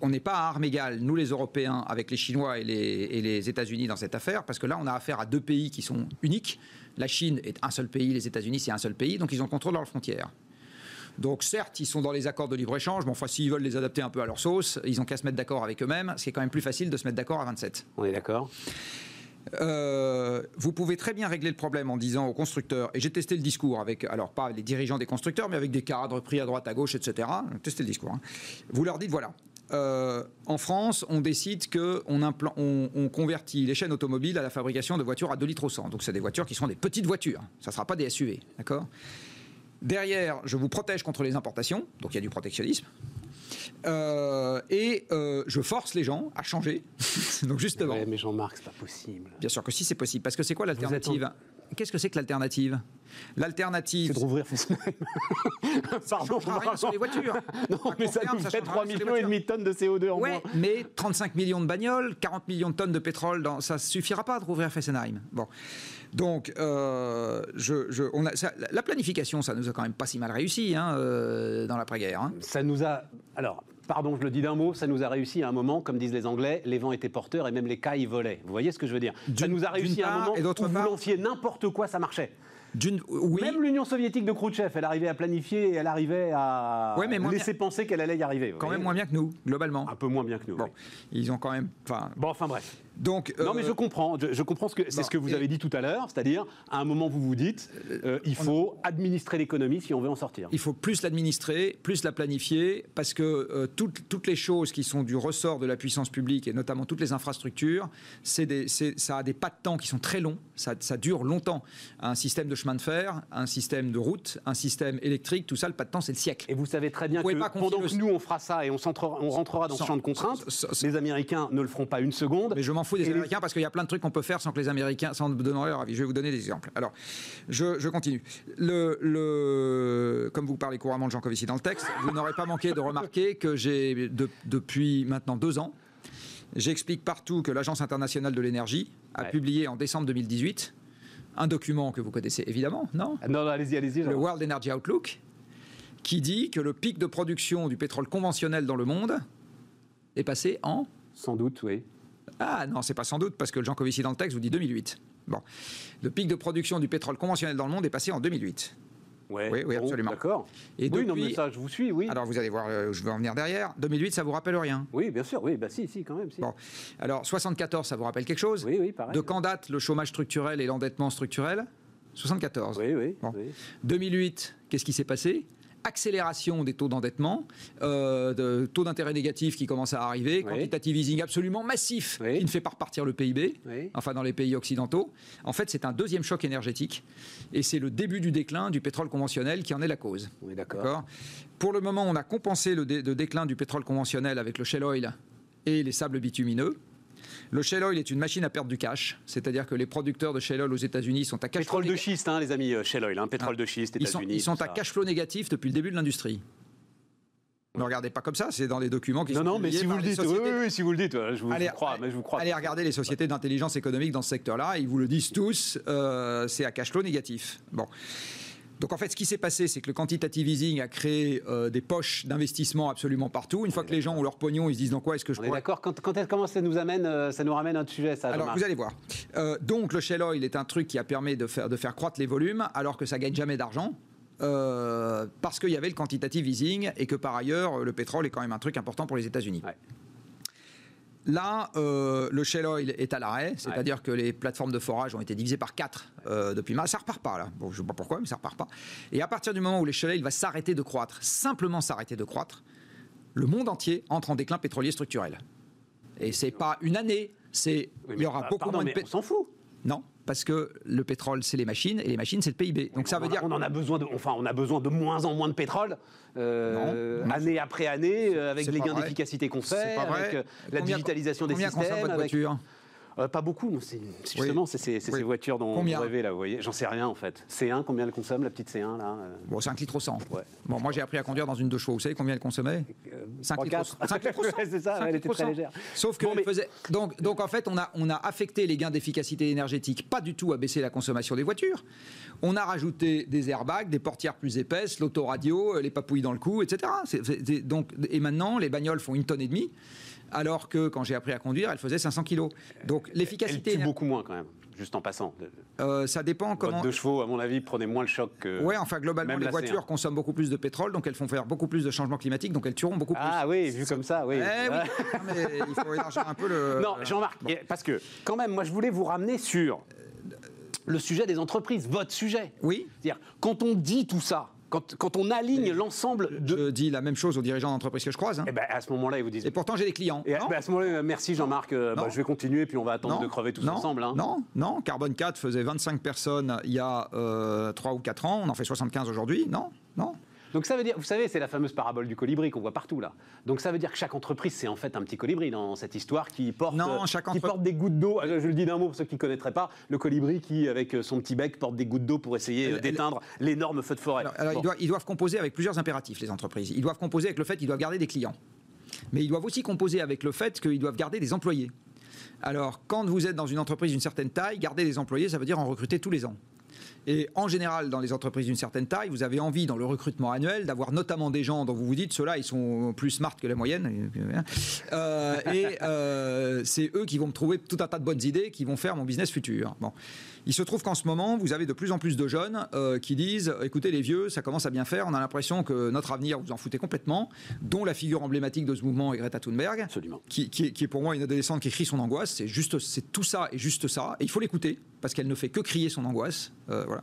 Speaker 3: on n'est pas à armes égales, nous les Européens, avec les Chinois et les, États-Unis dans cette affaire, parce que là, on a affaire à deux pays qui sont uniques. La Chine est un seul pays, les États-Unis, c'est un seul pays, donc ils ont le contrôle de leurs frontières. Donc certes, ils sont dans les accords de libre-échange, mais enfin, s'ils veulent les adapter un peu à leur sauce, ils ont qu'à se mettre d'accord avec eux-mêmes, ce qui est quand même plus facile de se mettre d'accord à 27.
Speaker 2: On est d'accord
Speaker 3: euh, vous pouvez très bien régler le problème en disant aux constructeurs, et j'ai testé le discours avec, alors pas les dirigeants des constructeurs, mais avec des cadres pris à droite, à gauche, etc. Testé le discours. Hein. Vous leur dites, voilà, euh, en France, on décide qu'on on, on, convertit les chaînes automobiles à la fabrication de voitures à 2 litres au 100. Donc, c'est des voitures qui seront des petites voitures. Ça ne sera pas des SUV. D'accord? Derrière, je vous protège contre les importations. Donc, il y a du protectionnisme. Euh, et euh, je force les gens à changer. <laughs> donc justement.
Speaker 2: mais Jean-Marc, c'est pas possible.
Speaker 3: Bien sûr que si c'est possible, parce que c'est quoi l'alternative? Qu'est-ce que c'est que l'alternative? L'alternative.
Speaker 2: C'est de rouvrir Fessenheim.
Speaker 3: Pardon, ça rien sur les voitures.
Speaker 2: non, mais ça nous fait 3 millions et demi de tonnes de CO2 en ouais,
Speaker 3: mais 35 millions de bagnoles, 40 millions de tonnes de pétrole, dans... ça suffira pas de rouvrir Fessenheim. Bon. Donc, euh, je, on a, la planification, ça nous a quand même pas si mal réussi hein, euh, dans l'après-guerre. Hein.
Speaker 2: Ça nous a. Alors, pardon, je le dis d'un mot, ça nous a réussi à un moment, comme disent les Anglais, les vents étaient porteurs et même les cailles volaient. Vous voyez ce que je veux dire? Ça nous a réussi à un moment et où vous lanciez n'importe quoi, ça marchait. Même l'Union soviétique de Khrouchtchev, elle arrivait à planifier et elle arrivait à laisser penser qu'elle allait y arriver.
Speaker 3: Quand même moins bien que nous, globalement.
Speaker 2: Un peu moins bien que nous.
Speaker 3: Bon, ils ont quand même.
Speaker 2: Bon, enfin bref. Donc, non, mais je euh, comprends. Je, comprends ce que c'est ce que vous avez dit tout à l'heure, c'est-à-dire à un moment vous vous dites, euh, il faut administrer l'économie si on veut en sortir.
Speaker 3: Il faut plus l'administrer, plus la planifier, parce que euh, toutes, toutes, les choses qui sont du ressort de la puissance publique et notamment toutes les infrastructures, c'est ça a des pas de temps qui sont très longs, ça, ça, dure longtemps. Un système de chemin de fer, un système de route, un système électrique, tout ça, le pas de temps, c'est le siècle.
Speaker 2: Et vous savez très bien que pendant que nous on fera ça et on, on rentrera dans ce champ de contraintes, les Américains ne le feront pas une seconde.
Speaker 3: Mais je m'en des Américains parce qu'il y a plein de trucs qu'on peut faire sans que les Américains, sans donner leur avis. Je vais vous donner des exemples. Alors, je, continue. Le, comme vous parlez couramment de Jean Covici dans le texte, vous n'aurez pas manqué de remarquer que j'ai, depuis maintenant deux ans, j'explique partout que l'Agence internationale de l'énergie a publié en décembre 2018 un document que vous connaissez évidemment, non
Speaker 2: Non, allez-y, allez-y.
Speaker 3: Le World Energy Outlook, qui dit que le pic de production du pétrole conventionnel dans le monde est passé en
Speaker 2: Sans doute, oui.
Speaker 3: Ah non, c'est pas sans doute, parce que Jean Covici dans le texte vous dit 2008. Bon. Le pic de production du pétrole conventionnel dans le monde est passé en 2008.
Speaker 2: oui, oui, absolument. D'accord. Et oui, non, mais ça, je vous suis, oui.
Speaker 3: Alors, vous allez voir, euh, je vais en venir derrière. 2008, ça vous rappelle rien?
Speaker 2: Oui, bien sûr, oui, bah si, si, quand même. Si.
Speaker 3: Bon. Alors, 74, ça vous rappelle quelque chose?
Speaker 2: Oui, oui, pareil.
Speaker 3: De quand date le chômage structurel et l'endettement structurel? 74.
Speaker 2: Oui, oui, oui.
Speaker 3: 2008, qu'est-ce qui s'est passé? Accélération des taux d'endettement, euh, de taux d'intérêt négatif qui commence à arriver, quantitative easing absolument massif qui ne fait pas repartir le PIB, enfin dans les pays occidentaux. En fait, c'est un deuxième choc énergétique et c'est le début du déclin du pétrole conventionnel qui en est la cause.
Speaker 2: d'accord.
Speaker 3: Pour le moment, on a compensé le, le déclin du pétrole conventionnel avec le shale oil et les sables bitumineux. Le shale oil est une machine à perdre du cash, c'est-à-dire que les producteurs de shale oil aux États-Unis sont à cash
Speaker 2: pétrole de schiste, hein, les amis, euh, shale oil, hein, pétrole ah. de schiste,
Speaker 3: États-Unis. Ils sont, à cash flow négatif depuis le début de l'industrie. Ne regardez pas comme ça, c'est dans les documents qui
Speaker 2: non,
Speaker 3: sont
Speaker 2: Non, mais si vous le dites, oui, oui, si vous le dites, je vous, crois, mais je vous crois.
Speaker 3: Allez regarder les sociétés d'intelligence économique dans ce secteur-là, ils vous le disent tous, euh, c'est à cash flow négatif. Bon. Donc en fait, ce qui s'est passé, c'est que le quantitative easing a créé euh, des poches d'investissement absolument partout. Une fois que les gens ont leur pognon, ils se disent dans quoi est-ce que je
Speaker 2: On est d'accord. Quand, quand elle commence, ça nous amène, euh, ça nous ramène à un sujet, ça.
Speaker 3: Alors vous allez voir. Euh, donc le shale oil est un truc qui a permis de faire, de faire croître les volumes, alors que ça gagne jamais d'argent. parce qu'il y avait le quantitative easing et que par ailleurs le pétrole est quand même un truc important pour les États-Unis.
Speaker 2: Ouais.
Speaker 3: Là, euh, le shale oil est à l'arrêt, c'est-à-dire que les plateformes de forage ont été divisées par 4 depuis mars. Ça repart pas là. Bon, je sais pas pourquoi, mais ça repart pas. Et à partir du moment où le shale oil va s'arrêter de croître, simplement s'arrêter de croître, le monde entier entre en déclin pétrolier structurel. Et c'est pas une année, c'est
Speaker 2: Oui,
Speaker 3: il y aura
Speaker 2: bah,
Speaker 3: beaucoup
Speaker 2: pardon,
Speaker 3: moins de pétrole.
Speaker 2: On s'en fout.
Speaker 3: Non, parce que le pétrole c'est les machines et les machines c'est le PIB. Donc ça
Speaker 2: on
Speaker 3: veut
Speaker 2: a-
Speaker 3: dire
Speaker 2: on en a besoin de, enfin, on a besoin de moins en moins de pétrole, euh, année après année, avec les gains d'efficacité qu'on
Speaker 3: C'est
Speaker 2: fait,
Speaker 3: pas vrai.
Speaker 2: avec euh, la
Speaker 3: Combien-
Speaker 2: digitalisation des
Speaker 3: combien consomme
Speaker 2: systèmes.
Speaker 3: votre
Speaker 2: avec-
Speaker 3: voiture
Speaker 2: Euh, pas beaucoup, mais c'est justement c'est c'est- c'est
Speaker 3: Oui.
Speaker 2: ces voitures dont
Speaker 3: Combien
Speaker 2: vous rêvez là, vous voyez. J'en sais rien en fait. C1, combien elle consomme la petite C1 là euh,
Speaker 3: Bon, 5 litres au 100.
Speaker 2: Ouais.
Speaker 3: Bon, moi j'ai appris à conduire dans une deux chevaux. Vous savez combien elle consommait
Speaker 2: euh,
Speaker 3: 5
Speaker 2: trois,
Speaker 3: litres, au-
Speaker 2: quatre.
Speaker 3: 5 litres au <laughs> 100.
Speaker 2: Ouais, c'est ça,
Speaker 3: 5
Speaker 2: elle était très
Speaker 3: 100.
Speaker 2: légère.
Speaker 3: Sauf que
Speaker 2: Bon, mais-
Speaker 3: faisait... donc, donc en fait, on a, on a affecté les gains d'efficacité énergétique, pas du tout à baisser la consommation des voitures. On a rajouté des airbags, des portières plus épaisses, l'autoradio, euh, les papouilles dans le cou, etc. Donc, et maintenant, les bagnoles font une tonne et demie, alors que quand j'ai appris à conduire, elles faisaient 500 kilos. Donc
Speaker 2: Elle
Speaker 3: l'efficacité,
Speaker 2: tue
Speaker 3: éner-
Speaker 2: beaucoup moins quand même, juste en passant. De-
Speaker 3: euh, ça dépend
Speaker 2: Votre
Speaker 3: comment.
Speaker 2: deux chevaux, à mon avis, prenait moins le choc que.
Speaker 3: Ouais, enfin globalement,
Speaker 2: même
Speaker 3: les voitures
Speaker 2: C1.
Speaker 3: consomment beaucoup plus de pétrole, donc elles font faire beaucoup plus de changements climatiques, donc elles tueront beaucoup plus.
Speaker 2: Ah oui, vu comme ça, oui.
Speaker 3: Eh oui, non, mais il faut élargir un peu le. <laughs>
Speaker 2: Non, Jean-Marc, parce que quand même, moi je voulais vous ramener sur le sujet des entreprises, votre sujet.
Speaker 3: Oui,
Speaker 2: C'est-à-dire, quand on dit tout ça, quand, quand on aligne l'ensemble de.
Speaker 3: je dis la même chose aux dirigeants d'entreprise que je croise. hein.
Speaker 2: Eh ben, à ce moment-là, ils vous disent.
Speaker 3: Et pourtant, j'ai des clients.
Speaker 2: Et à,
Speaker 3: non
Speaker 2: ben, à ce moment-là, merci Jean-Marc, euh, bah, je vais continuer, puis on va attendre
Speaker 3: Non.
Speaker 2: de crever tous
Speaker 3: non,
Speaker 2: ensemble. hein.
Speaker 3: Non, non, Carbone 4 faisait 25 personnes il y a 3 ou 4 ans, on en fait 75 aujourd'hui. Non, non.
Speaker 2: Donc ça veut dire, vous savez, c'est la fameuse parabole du colibri qu'on voit partout là. Donc ça veut dire que chaque entreprise, c'est en fait un petit colibri dans cette histoire qui porte,
Speaker 3: Non,
Speaker 2: euh, qui porte des gouttes d'eau. Je, le dis d'un mot pour ceux qui ne connaîtraient pas. Le colibri qui, avec euh, son petit bec, porte des gouttes d'eau pour essayer euh, d'éteindre l'énorme feu de forêt.
Speaker 3: Alors, alors,
Speaker 2: Bon.
Speaker 3: ils, doivent, ils doivent composer avec plusieurs impératifs, les entreprises. Ils doivent composer avec le fait qu'ils doivent garder des clients. Mais ils doivent aussi composer avec le fait qu'ils doivent garder des employés. Alors, quand vous êtes dans une entreprise d'une certaine taille, garder des employés, ça veut dire en recruter tous les ans. Et en général, dans les entreprises d'une certaine taille, vous avez envie, dans le recrutement annuel, d'avoir notamment des gens dont vous vous dites, ceux-là, ils sont plus smart que la moyenne. Euh, et euh, c'est eux qui vont me trouver tout un tas de bonnes idées qui vont faire mon business futur. Bon. Il se trouve qu'en ce moment, vous avez de plus en plus de jeunes euh, qui disent écoutez, les vieux, ça commence à bien faire. On a l'impression que notre avenir, vous en foutez complètement. Dont la figure emblématique de ce mouvement est Greta Thunberg.
Speaker 2: Absolument.
Speaker 3: Qui, qui est, qui est pour moi une adolescente qui crie son angoisse. C'est juste, c'est tout ça et juste ça. Et il faut l'écouter parce qu'elle ne fait que crier son angoisse. Euh, voilà.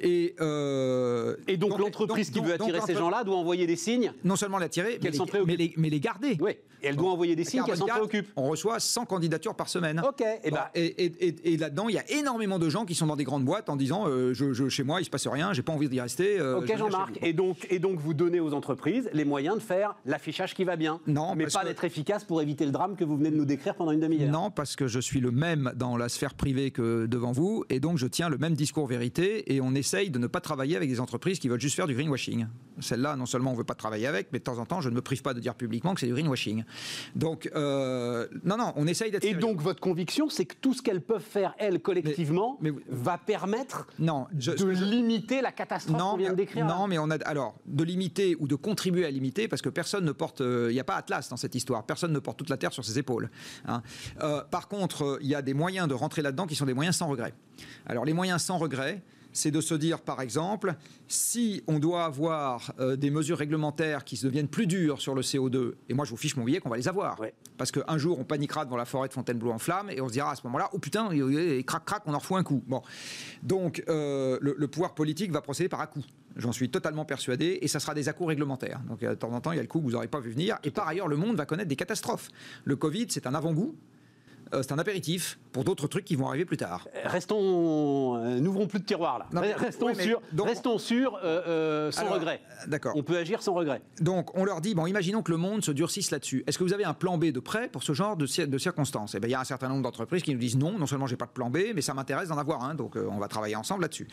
Speaker 3: Et, euh,
Speaker 2: Et donc, l'entreprise
Speaker 3: donc-
Speaker 2: qui veut attirer
Speaker 3: donc,
Speaker 2: ces gens-là doit envoyer des signes.
Speaker 3: non seulement l'attirer, mais, les-
Speaker 2: préoccupe.
Speaker 3: mais les, mais les garder.
Speaker 2: Oui. Et elle doit envoyer des signes qu'elle s'en
Speaker 3: Carbone 4,
Speaker 2: préoccupe.
Speaker 3: On reçoit 100 candidatures par semaine.
Speaker 2: Ok. Et
Speaker 3: et- et- et là-dedans, il y a énormément de gens qui sont dans des grandes boîtes en disant euh, je, je- chez moi, il se passe rien, j'ai pas envie d'y rester. euh,
Speaker 2: Ok Jean-Marc, et donc, et donc vous donnez aux entreprises les moyens de faire l'affichage qui va bien.
Speaker 3: Non,
Speaker 2: mais pas
Speaker 3: que-
Speaker 2: d'être efficace pour éviter le drame que vous venez de nous décrire pendant une demi-heure.
Speaker 3: Non, parce que je suis le même dans la sphère privée que devant vous, et donc je tiens le même discours vérité, et on essaye de ne pas travailler avec des entreprises qui veulent juste faire du greenwashing. Celle-là, non seulement on ne veut pas travailler avec, mais de temps en temps, je ne me prive pas de dire publiquement que c'est du greenwashing. Donc, euh, non, non, on essaye d'être
Speaker 2: Et
Speaker 3: sérieux.
Speaker 2: donc votre conviction, c'est que tout ce qu'elles peuvent faire elles collectivement
Speaker 3: Mais- mais-
Speaker 2: va permettre
Speaker 3: non, je-
Speaker 2: de limiter la catastrophe qu'on vient de décrire.
Speaker 3: Non, mais on a alors de limiter ou de contribuer à limiter parce que personne ne porte. euh, Il n'y a pas Atlas dans cette histoire. Personne ne porte toute la terre sur ses épaules. hein. Euh, par contre, euh, il y a des moyens de rentrer là-dedans qui sont des moyens sans regret. Alors les moyens sans regret. C'est de se dire, par exemple, si on doit avoir euh, des mesures réglementaires qui se deviennent plus dures sur le CO2, et moi je vous fiche mon billet qu'on va les avoir.
Speaker 2: Ouais.
Speaker 3: Parce qu'un jour, on paniquera devant la forêt de Fontainebleau en flammes et on se dira à ce moment-là, oh putain, et, et- et crac, crac, on en refout un coup. Bon. Donc, euh, le, le pouvoir politique va procéder par à-coups. J'en suis totalement persuadé et ça sera des à-coups réglementaires. Donc, euh, de temps en temps, il y a le coup que vous n'aurez pas vu venir. Et par ailleurs, le monde va connaître des catastrophes. Le Covid, c'est un avant-goût. Euh, c'est un apéritif pour d'autres trucs qui vont arriver plus tard.
Speaker 2: Restons, euh, n'ouvrons plus de tiroirs là.
Speaker 3: Non, mais-
Speaker 2: restons
Speaker 3: oui,
Speaker 2: sur,
Speaker 3: donc-
Speaker 2: restons sur euh, euh, sans
Speaker 3: Alors,
Speaker 2: regret.
Speaker 3: D'accord.
Speaker 2: On peut agir sans regret.
Speaker 3: Donc, on leur dit, bon, imaginons que le monde se durcisse là-dessus. Est-ce que vous avez un plan B de prêt pour ce genre de, cir- de circonstances? Eh bien, il y a un certain nombre d'entreprises qui nous disent non, non seulement j'ai pas de plan B, mais ça m'intéresse d'en avoir un, donc on va travailler ensemble là-dessus.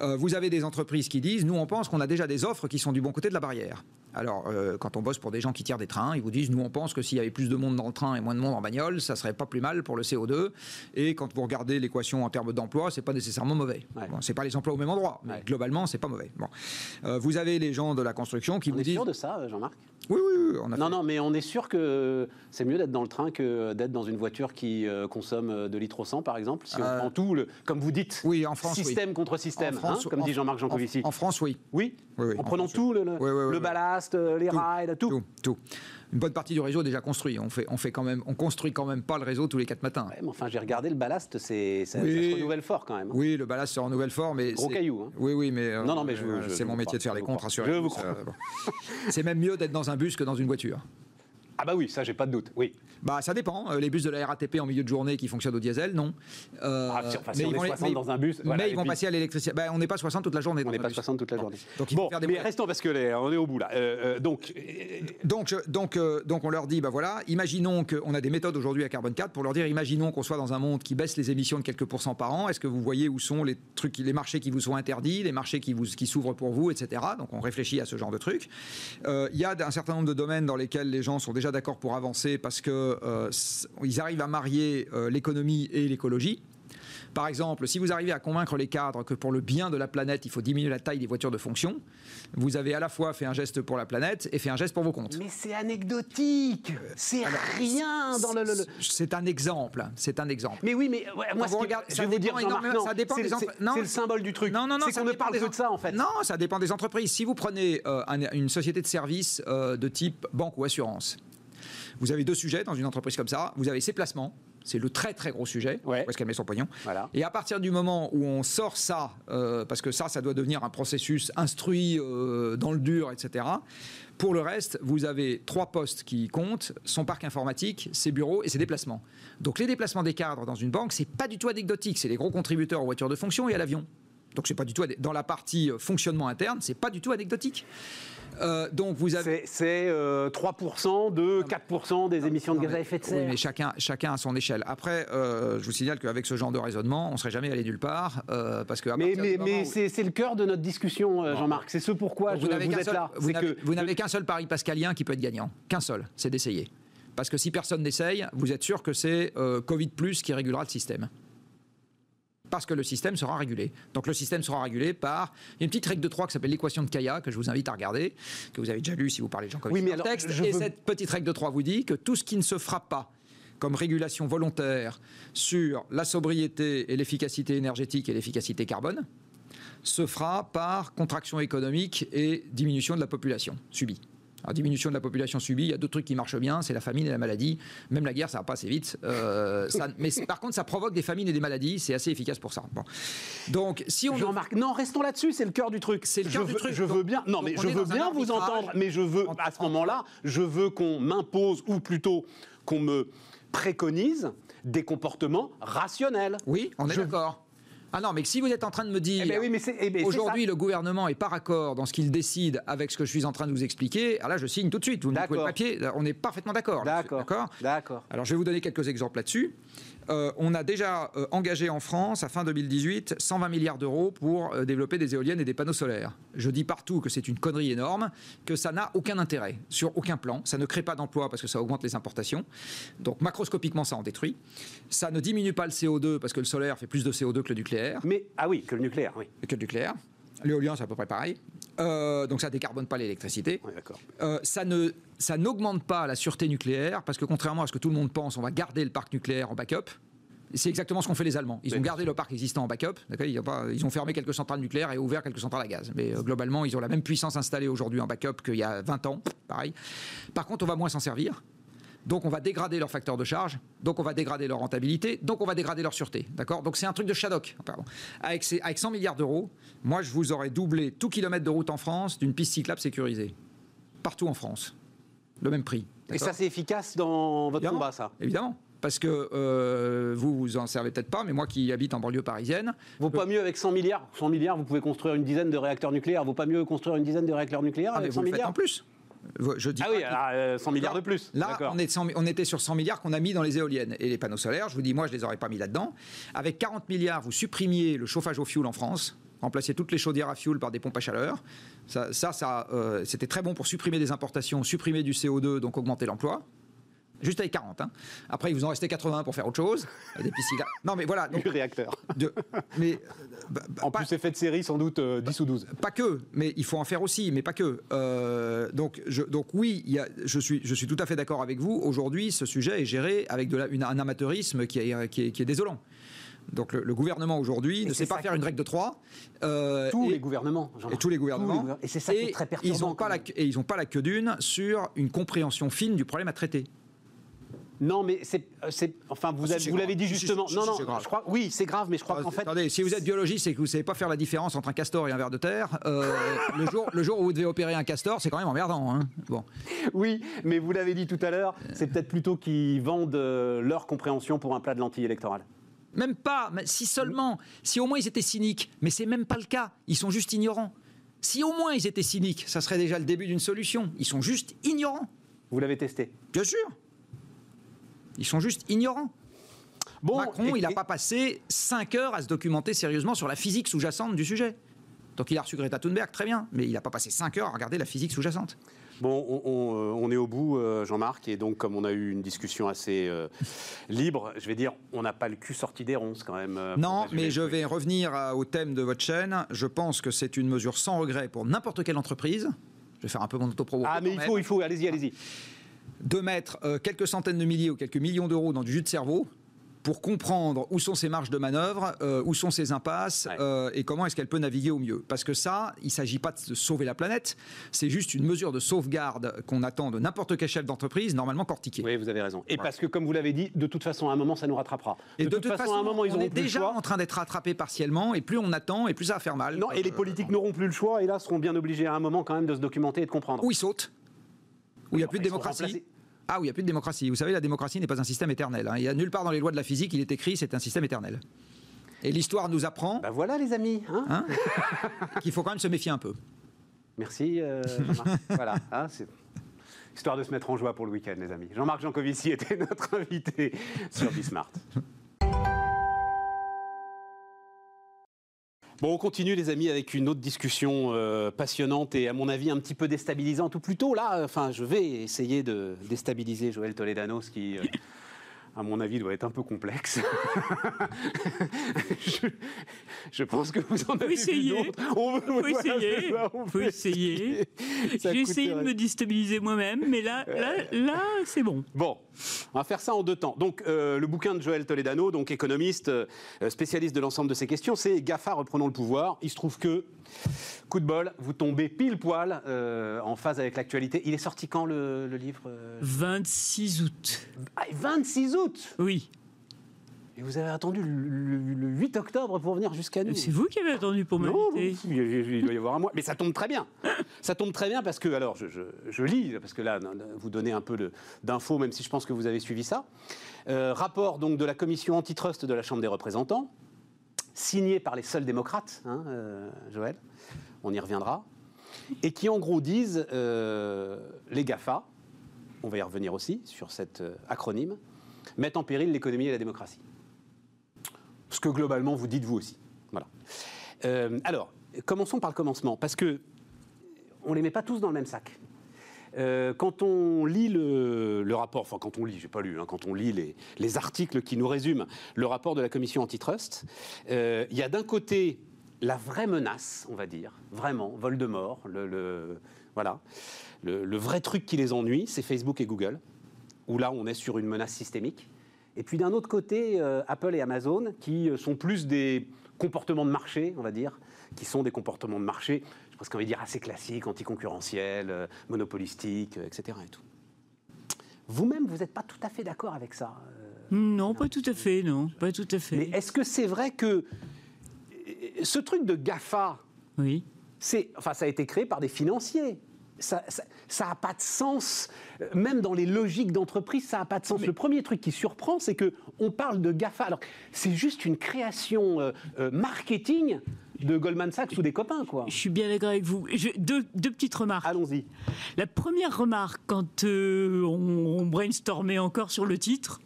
Speaker 3: Vous avez des entreprises qui disent, nous, on pense qu'on a déjà des offres qui sont du bon côté de la barrière. Alors, quand on bosse pour des gens qui tirent des trains, ils vous disent, nous, on pense que s'il y avait plus de monde dans le train et moins de monde en bagnole, ça serait pas plus mal mal pour le CO2. Et quand vous regardez l'équation en termes d'emploi, c'est pas nécessairement mauvais.
Speaker 2: Ouais.
Speaker 3: Bon, c'est pas les emplois au même endroit, mais
Speaker 2: Ouais.
Speaker 3: globalement, c'est pas mauvais. Bon. Euh, vous avez les gens de la construction qui
Speaker 2: On
Speaker 3: vous
Speaker 2: est
Speaker 3: disent.
Speaker 2: sûr de ça, Jean-Marc?
Speaker 3: Oui, oui, oui, on a
Speaker 2: Non,
Speaker 3: fait-
Speaker 2: non, mais on est sûr que c'est mieux d'être dans le train que d'être dans une voiture qui euh, consomme euh, de litres au 100, par exemple. Si on
Speaker 3: Euh,
Speaker 2: prend tout, le, comme vous dites,
Speaker 3: Oui, en France, oui.
Speaker 2: système contre système,
Speaker 3: France,
Speaker 2: hein, comme
Speaker 3: en-
Speaker 2: dit Jean-Marc Jancovici.
Speaker 3: En, en France, oui.
Speaker 2: Oui,
Speaker 3: Oui,
Speaker 2: en
Speaker 3: en
Speaker 2: prenant
Speaker 3: France,
Speaker 2: tout, le, le- le ballast, euh, les
Speaker 3: Tout,
Speaker 2: rails, tout.
Speaker 3: Tout, tout. Une bonne partie du réseau est déjà construit. On fait, on fait quand même, on construit quand même pas le réseau tous les quatre matins.
Speaker 2: Ouais, mais enfin, j'ai regardé le ballast, c'est, ça,
Speaker 3: Oui.
Speaker 2: ça se renouvelle fort quand même.
Speaker 3: Oui, le ballast se renouvelle fort, mais
Speaker 2: Gros caillou, hein.
Speaker 3: Oui, oui, mais euh,
Speaker 2: Non, non, mais
Speaker 3: euh, c'est mon métier
Speaker 2: crois,
Speaker 3: de faire les comptes, rassurez-vous.
Speaker 2: Je vous crois.
Speaker 3: bon. C'est même mieux d'être dans un bus que dans une voiture.
Speaker 2: Ah bah oui, ça, j'ai pas de doute. Oui.
Speaker 3: Bah, ça dépend. Euh, Les bus de la RATP en milieu de journée qui fonctionnent au diesel, non. Euh,
Speaker 2: Ah, si- enfin, si on
Speaker 3: ils
Speaker 2: est
Speaker 3: vont les-
Speaker 2: 60 dans un bus, voilà,
Speaker 3: mais ils vont
Speaker 2: puis-
Speaker 3: passer à l'électricité. Bah, on n'est pas 60 toute la journée.
Speaker 2: On n'est pas
Speaker 3: bus.
Speaker 2: 60 toute la journée.
Speaker 3: Donc, il faut
Speaker 2: bon,
Speaker 3: faire des
Speaker 2: mais restons parce que les- on est au bout là. Euh, donc,
Speaker 3: Donc, donc, euh, donc on leur dit, bah voilà, imaginons qu'on a des méthodes aujourd'hui à Carbone 4 pour leur dire, imaginons qu'on soit dans un monde qui baisse les émissions de quelques pourcents par an. Est-ce que vous voyez où sont les trucs, les marchés qui vous sont interdits, les marchés qui, vous, qui s'ouvrent pour vous, etc. Donc on réfléchit à ce genre de trucs. Il y a un certain nombre de domaines dans lesquels les gens sont déjà d'accord pour avancer parce que euh, s- ils arrivent à marier euh, l'économie et l'écologie. Par exemple, si vous arrivez à convaincre les cadres que pour le bien de la planète, il faut diminuer la taille des voitures de fonction, vous avez à la fois fait un geste pour la planète et fait un geste pour vos comptes.
Speaker 2: mais c'est anecdotique. C'est rien dans le. le- le-
Speaker 3: C'est un exemple. C'est un exemple.
Speaker 2: Mais oui, mais ouais, moi,
Speaker 3: vous regardez-
Speaker 2: je vais vous dire,
Speaker 3: énormément- ça dépend
Speaker 2: c'est
Speaker 3: des
Speaker 2: c'est- le symbole du truc.
Speaker 3: Non, non, non,
Speaker 2: c'est
Speaker 3: ça
Speaker 2: qu'on ne
Speaker 3: dépend
Speaker 2: parle
Speaker 3: des
Speaker 2: que de ça en fait.
Speaker 3: Non, ça dépend des entreprises. Si vous prenez euh, un- une société de services euh, de type banque ou assurance, vous avez deux sujets dans une entreprise comme ça. Vous avez ses placements, c'est le très très gros sujet.
Speaker 2: Ouais.
Speaker 3: Où est-ce qu'elle met son pognon
Speaker 2: Voilà.
Speaker 3: Et à partir du moment où on sort ça, euh, parce que ça, ça doit devenir un processus instruit euh, dans le dur, etc. Pour le reste, vous avez trois postes qui comptent son parc informatique, ses bureaux et ses déplacements. Donc les déplacements des cadres dans une banque, c'est pas du tout anecdotique. C'est les gros contributeurs aux voitures de fonction et à l'avion. Donc c'est pas du tout dans la partie euh, fonctionnement interne, c'est pas du tout anecdotique. Euh, donc vous avez
Speaker 2: C'est euh, 3% de 4% des émissions de gaz à effet de
Speaker 3: Oui,
Speaker 2: serre.
Speaker 3: mais chacun, chacun à son échelle. Après, euh, je vous signale qu'avec ce genre de raisonnement, on serait jamais allé nulle part, parce que
Speaker 2: Mais, mais,
Speaker 3: où-
Speaker 2: c'est le cœur de notre discussion, Jean-Marc. C'est ce pourquoi je-
Speaker 3: vous
Speaker 2: vous, êtes
Speaker 3: seul,
Speaker 2: là.
Speaker 3: vous n'avez- qu'un seul pari pascalien qui peut être gagnant, qu'un seul, c'est d'essayer. Parce que si personne n'essaye, vous êtes sûr que c'est Covid plus qui régulera le système. Parce que le système sera régulé. Donc le système sera régulé par il y a une petite règle de 3 qui s'appelle l'équation de Kaya, que je vous invite à regarder, que vous avez déjà lu si vous parlez de jean
Speaker 2: Oui, mais alors,
Speaker 3: texte.
Speaker 2: je
Speaker 3: Et
Speaker 2: veux-
Speaker 3: cette petite règle de 3 vous dit que tout ce qui ne se fera pas comme régulation volontaire sur la sobriété et l'efficacité énergétique et l'efficacité carbone, se fera par contraction économique et diminution de la population subie. Alors, diminution de la population subie, il y a deux trucs qui marchent bien, c'est la famine et la maladie. Même la guerre, ça va pas assez vite. Euh, ça- <laughs> mais par contre, ça provoque des famines et des maladies, c'est assez efficace pour ça. Bon. Donc, si on
Speaker 2: Jean-Marc, non, restons là-dessus, c'est le cœur du truc.
Speaker 3: C'est le
Speaker 2: Je
Speaker 3: cœur du
Speaker 2: veux-
Speaker 3: truc.
Speaker 2: Je veux bien, non, mais je veux bien vous entendre, mais je veux, à ce moment-là, je veux qu'on m'impose, ou plutôt qu'on me préconise des comportements rationnels.
Speaker 3: Oui, on est
Speaker 2: Je-
Speaker 3: d'accord. Ah non, mais si vous êtes en train de me dire
Speaker 2: Eh ben oui, c'est eh ben,
Speaker 3: aujourd'hui le gouvernement est par accord dans ce qu'il décide avec ce que je suis en train de vous expliquer, alors là je signe tout de suite. Vous me le papier, on est parfaitement D'accord.
Speaker 2: D'accord.
Speaker 3: D'accord. Alors je vais vous donner quelques exemples là-dessus. Euh, on a déjà euh, engagé en France, à fin 2018, 120 milliards d'euros pour euh, développer des éoliennes et des panneaux solaires. Je dis partout que c'est une connerie énorme, que ça n'a aucun intérêt, sur aucun plan. Ça ne crée pas d'emplois parce que ça augmente les importations. Donc macroscopiquement, ça en détruit. Ça ne diminue pas le CO2 parce que le solaire fait plus de CO2 que le nucléaire.
Speaker 2: Mais, ah oui, que le nucléaire, oui.
Speaker 3: Que le nucléaire. L'éolien, c'est à peu près pareil. Euh, donc ça décarbone pas l'électricité.
Speaker 2: Oui.
Speaker 3: Euh, ça ne ça n'augmente pas la sûreté nucléaire parce que contrairement à ce que tout le monde pense, on va garder le parc nucléaire en backup. C'est exactement ce qu'ont fait les Allemands. Ils ont gardé le parc existant en backup. ils, ont pas- ils ont fermé quelques centrales nucléaires et ouvert quelques centrales à gaz. Mais euh, globalement, ils ont la même puissance installée aujourd'hui en backup qu'il y a 20 ans. Pareil. Par contre, on va moins s'en servir. Donc on va dégrader leur facteur de charge, donc on va dégrader leur rentabilité, donc on va dégrader leur sûreté. D'accord? Donc c'est un truc de Shadok. Pardon. Avec, ces- avec 100 milliards d'euros, moi je vous aurais doublé tout kilomètre de route en France d'une piste cyclable sécurisée. Partout en France. Le même prix.
Speaker 2: Et ça, c'est efficace dans votre
Speaker 3: Évidemment.
Speaker 2: combat, ça?
Speaker 3: Évidemment. Parce que euh, vous, vous en servez peut-être pas, mais moi qui habite en banlieue parisienne,
Speaker 2: Vaut pas mieux avec 100 milliards 100 milliards, vous pouvez construire une dizaine de réacteurs nucléaires. Vaut pas mieux construire une dizaine de réacteurs nucléaires
Speaker 3: ah, mais
Speaker 2: avec
Speaker 3: vous
Speaker 2: 100
Speaker 3: le faites
Speaker 2: milliards
Speaker 3: en plus. Je dis
Speaker 2: Ah oui,
Speaker 3: que-
Speaker 2: alors, euh, 100 milliards de plus.
Speaker 3: Là, on, est de 100 on était sur 100 milliards qu'on a mis dans les éoliennes. Et les panneaux solaires, je vous dis, moi, je les aurais pas mis là-dedans. Avec 40 milliards, vous supprimiez le chauffage au fioul en France, remplaciez toutes les chaudières à fioul par des pompes à chaleur. Ça, ça, ça, euh, c'était très bon pour supprimer des importations, supprimer du CO2, donc augmenter l'emploi. Juste avec 40. hein. Après, il vous en restait 80 pour faire autre chose. Des petits cigares. Non, mais voilà. donc,
Speaker 2: Le réacteur.
Speaker 3: de- mais euh, bah, bah,
Speaker 2: En
Speaker 3: pas-
Speaker 2: plus, effet de série, sans doute euh, 10 ou 12.
Speaker 3: pas que, mais il faut en faire aussi, mais pas que. Euh, donc, je, donc oui, il y a, je, suis, je suis tout à fait d'accord avec vous. Aujourd'hui, ce sujet est géré avec de la- une- un amateurisme qui est, qui est, qui est désolant. Donc le, le gouvernement aujourd'hui ne sait pas faire une règle de trois. euh,
Speaker 2: Tous
Speaker 3: et-
Speaker 2: les gouvernements.
Speaker 3: et tous les gouvernements.
Speaker 2: gouver- Et c'est ça qui est
Speaker 3: Et
Speaker 2: très perturbant.
Speaker 3: Ils n'ont pas, la, et ils ont pas la queue d'une sur une compréhension fine du problème à traiter.
Speaker 2: Non, mais c'est, euh, enfin, vous,
Speaker 3: Ah, si,
Speaker 2: vous l'avez dit
Speaker 3: si,
Speaker 2: justement.
Speaker 3: si,
Speaker 2: non, non,
Speaker 3: grave.
Speaker 2: je crois, oui, c'est grave, mais je crois
Speaker 3: Ah,
Speaker 2: qu'en fait,
Speaker 3: Attendez, si vous êtes biologiste et que vous ne savez pas faire la différence entre un castor et un ver de terre, euh, le, jour, le jour où vous devez opérer un castor, c'est quand même emmerdant. Hein bon.
Speaker 2: oui, mais vous l'avez dit tout à l'heure, c'est peut-être plutôt qu'ils vendent euh, leur compréhension pour un plat de lentilles électorales.
Speaker 3: Même pas, si seulement, si au moins ils étaient cyniques, mais c'est même pas le cas, ils sont juste ignorants. Si au moins ils étaient cyniques, ça serait déjà le début d'une solution. Ils sont juste ignorants,
Speaker 2: Vous l'avez testé.
Speaker 3: bien sûr. Ils sont juste ignorants.
Speaker 2: Bon,
Speaker 3: Macron,
Speaker 2: et-
Speaker 3: il n'a pas passé 5 heures à se documenter sérieusement sur la physique sous-jacente du sujet. Donc il a reçu Greta Thunberg, très bien, mais il n'a pas passé 5 heures à regarder la physique sous-jacente.
Speaker 2: Bon, on, on, euh, on est au bout, euh, Jean-Marc, et donc comme on a eu une discussion assez euh, libre, je vais dire, on n'a pas le cul sorti des ronces quand même.
Speaker 3: Non, mais je vais revenir au thème de votre chaîne. Je pense que c'est une mesure sans regret pour n'importe quelle entreprise. Je vais faire un peu mon autopromo.
Speaker 2: Ah, mais il
Speaker 3: même.
Speaker 2: faut, il faut, allez-y, allez-y.
Speaker 3: De mettre euh, quelques centaines de milliers ou quelques millions d'euros dans du jus de cerveau pour comprendre où sont ses marges de manœuvre, euh, où sont ses impasses
Speaker 2: Ouais.
Speaker 3: euh, et comment est-ce qu'elle peut naviguer au mieux. Parce que ça, il ne s'agit pas de sauver la planète, c'est juste une mesure de sauvegarde qu'on attend de n'importe quel chef d'entreprise, normalement cortiqué.
Speaker 2: Oui, vous avez raison. Et parce que, comme vous l'avez dit, de toute façon, à un moment, ça nous rattrapera.
Speaker 3: Et de, toute façon,
Speaker 2: à un moment, ils
Speaker 3: on
Speaker 2: auront
Speaker 3: est
Speaker 2: plus
Speaker 3: déjà
Speaker 2: le choix.
Speaker 3: en train d'être rattrapé partiellement, et plus on attend, et plus ça va faire mal.
Speaker 2: Non, et les politiques n'auront plus le choix, et là, seront bien obligés à un moment quand même de se documenter et de comprendre.
Speaker 3: Où ils sautent, où il n'y a plus de démocratie. Ah, où il n'y a plus de démocratie. Vous savez, la démocratie n'est pas un système éternel. hein. Il y a nulle part dans les lois de la physique, il est écrit, c'est un système éternel. Et l'histoire nous apprend
Speaker 2: Bah voilà, les amis. hein.
Speaker 3: hein, <laughs> qu'il faut quand même se méfier un peu.
Speaker 2: Merci, euh, Jean-Marc. <laughs> voilà, hein, c'est histoire de se mettre en joie pour le week-end, les amis. Jean-Marc Jancovici était notre <laughs> invité sur Bismart. Bon, on continue, les amis, avec une autre discussion euh, passionnante et, à mon avis, un petit peu déstabilisante. Ou plutôt, là, enfin, je vais essayer de déstabiliser Joël Toledano, qui, euh, à mon avis, doit être un peu complexe. <laughs> je, je pense que vous en avez
Speaker 4: essayer.
Speaker 2: On
Speaker 4: Faut
Speaker 2: voilà,
Speaker 4: essayer.
Speaker 2: ça, on peut
Speaker 4: essayer. <laughs> J'ai essayé de me déstabiliser moi-même, mais là, là, là, c'est bon.
Speaker 2: Bon, on va faire ça en deux temps. Donc, euh, le bouquin de Joël Toledano, donc économiste, euh, spécialiste de l'ensemble de ces questions, c'est GAFA, reprenons le pouvoir. Il se trouve que, coup de bol, vous tombez pile poil euh, en phase avec l'actualité. Il est sorti quand le, le livre euh
Speaker 4: 26 août.
Speaker 2: Ah, 26 août
Speaker 4: Oui.
Speaker 2: Et vous avez attendu le, le- le 8 octobre pour venir jusqu'à nous?
Speaker 4: C'est vous qui avez attendu pour
Speaker 2: non,
Speaker 4: m'inviter.
Speaker 2: il doit y avoir un mois. Mais ça tombe très bien. Ça tombe très bien parce que, alors, je, je- je lis, parce que là, vous donnez un peu d'infos, même si je pense que vous avez suivi ça. Euh, rapport donc de la commission antitrust de la Chambre des représentants, signé par les seuls démocrates, hein, euh, Joël, on y reviendra, et qui en gros disent euh, les GAFA, on va y revenir aussi sur cet euh, acronyme, mettent en péril l'économie et la démocratie. Ce que globalement vous dites vous aussi. Voilà. Alors, commençons par le commencement, parce que on les met pas tous dans le même sac. Euh, quand on lit le, rapport, enfin quand on lit, j'ai pas lu, hein, quand on lit les, les articles qui nous résument le rapport de la commission antitrust, euh, il y a d'un côté la vraie menace, on va dire, vraiment, Voldemort, le, le- voilà, le, vrai truc qui les ennuie, c'est Facebook et Google, où là on est sur une menace systémique. Et puis d'un autre côté, euh, Apple et Amazon, qui sont plus des comportements de marché, on va dire, qui sont des comportements de marché, pense qu'on va dire assez classiques, anticoncurrentiels, euh, monopolistiques, euh, etc. Et tout. Vous-même, vous n'êtes pas tout à fait d'accord avec ça. euh,
Speaker 4: Non, pas tout à fait, non. Pas tout à fait.
Speaker 2: mais est-ce que c'est vrai que ce truc de GAFA,
Speaker 4: Oui.
Speaker 2: c'est, enfin, ça a été créé par des financiers. Ça n'a pas de sens, même dans les logiques d'entreprise, ça n'a pas de sens. Le premier truc qui surprend, c'est que on parle de GAFA. Alors, c'est juste une création euh, euh, marketing de Goldman Sachs ou des copains, quoi.
Speaker 4: Je suis bien d'accord avec vous. Je- deux, deux petites remarques.
Speaker 2: Allons-y.
Speaker 4: La première remarque, quand euh, on, on brainstormait encore sur le titre,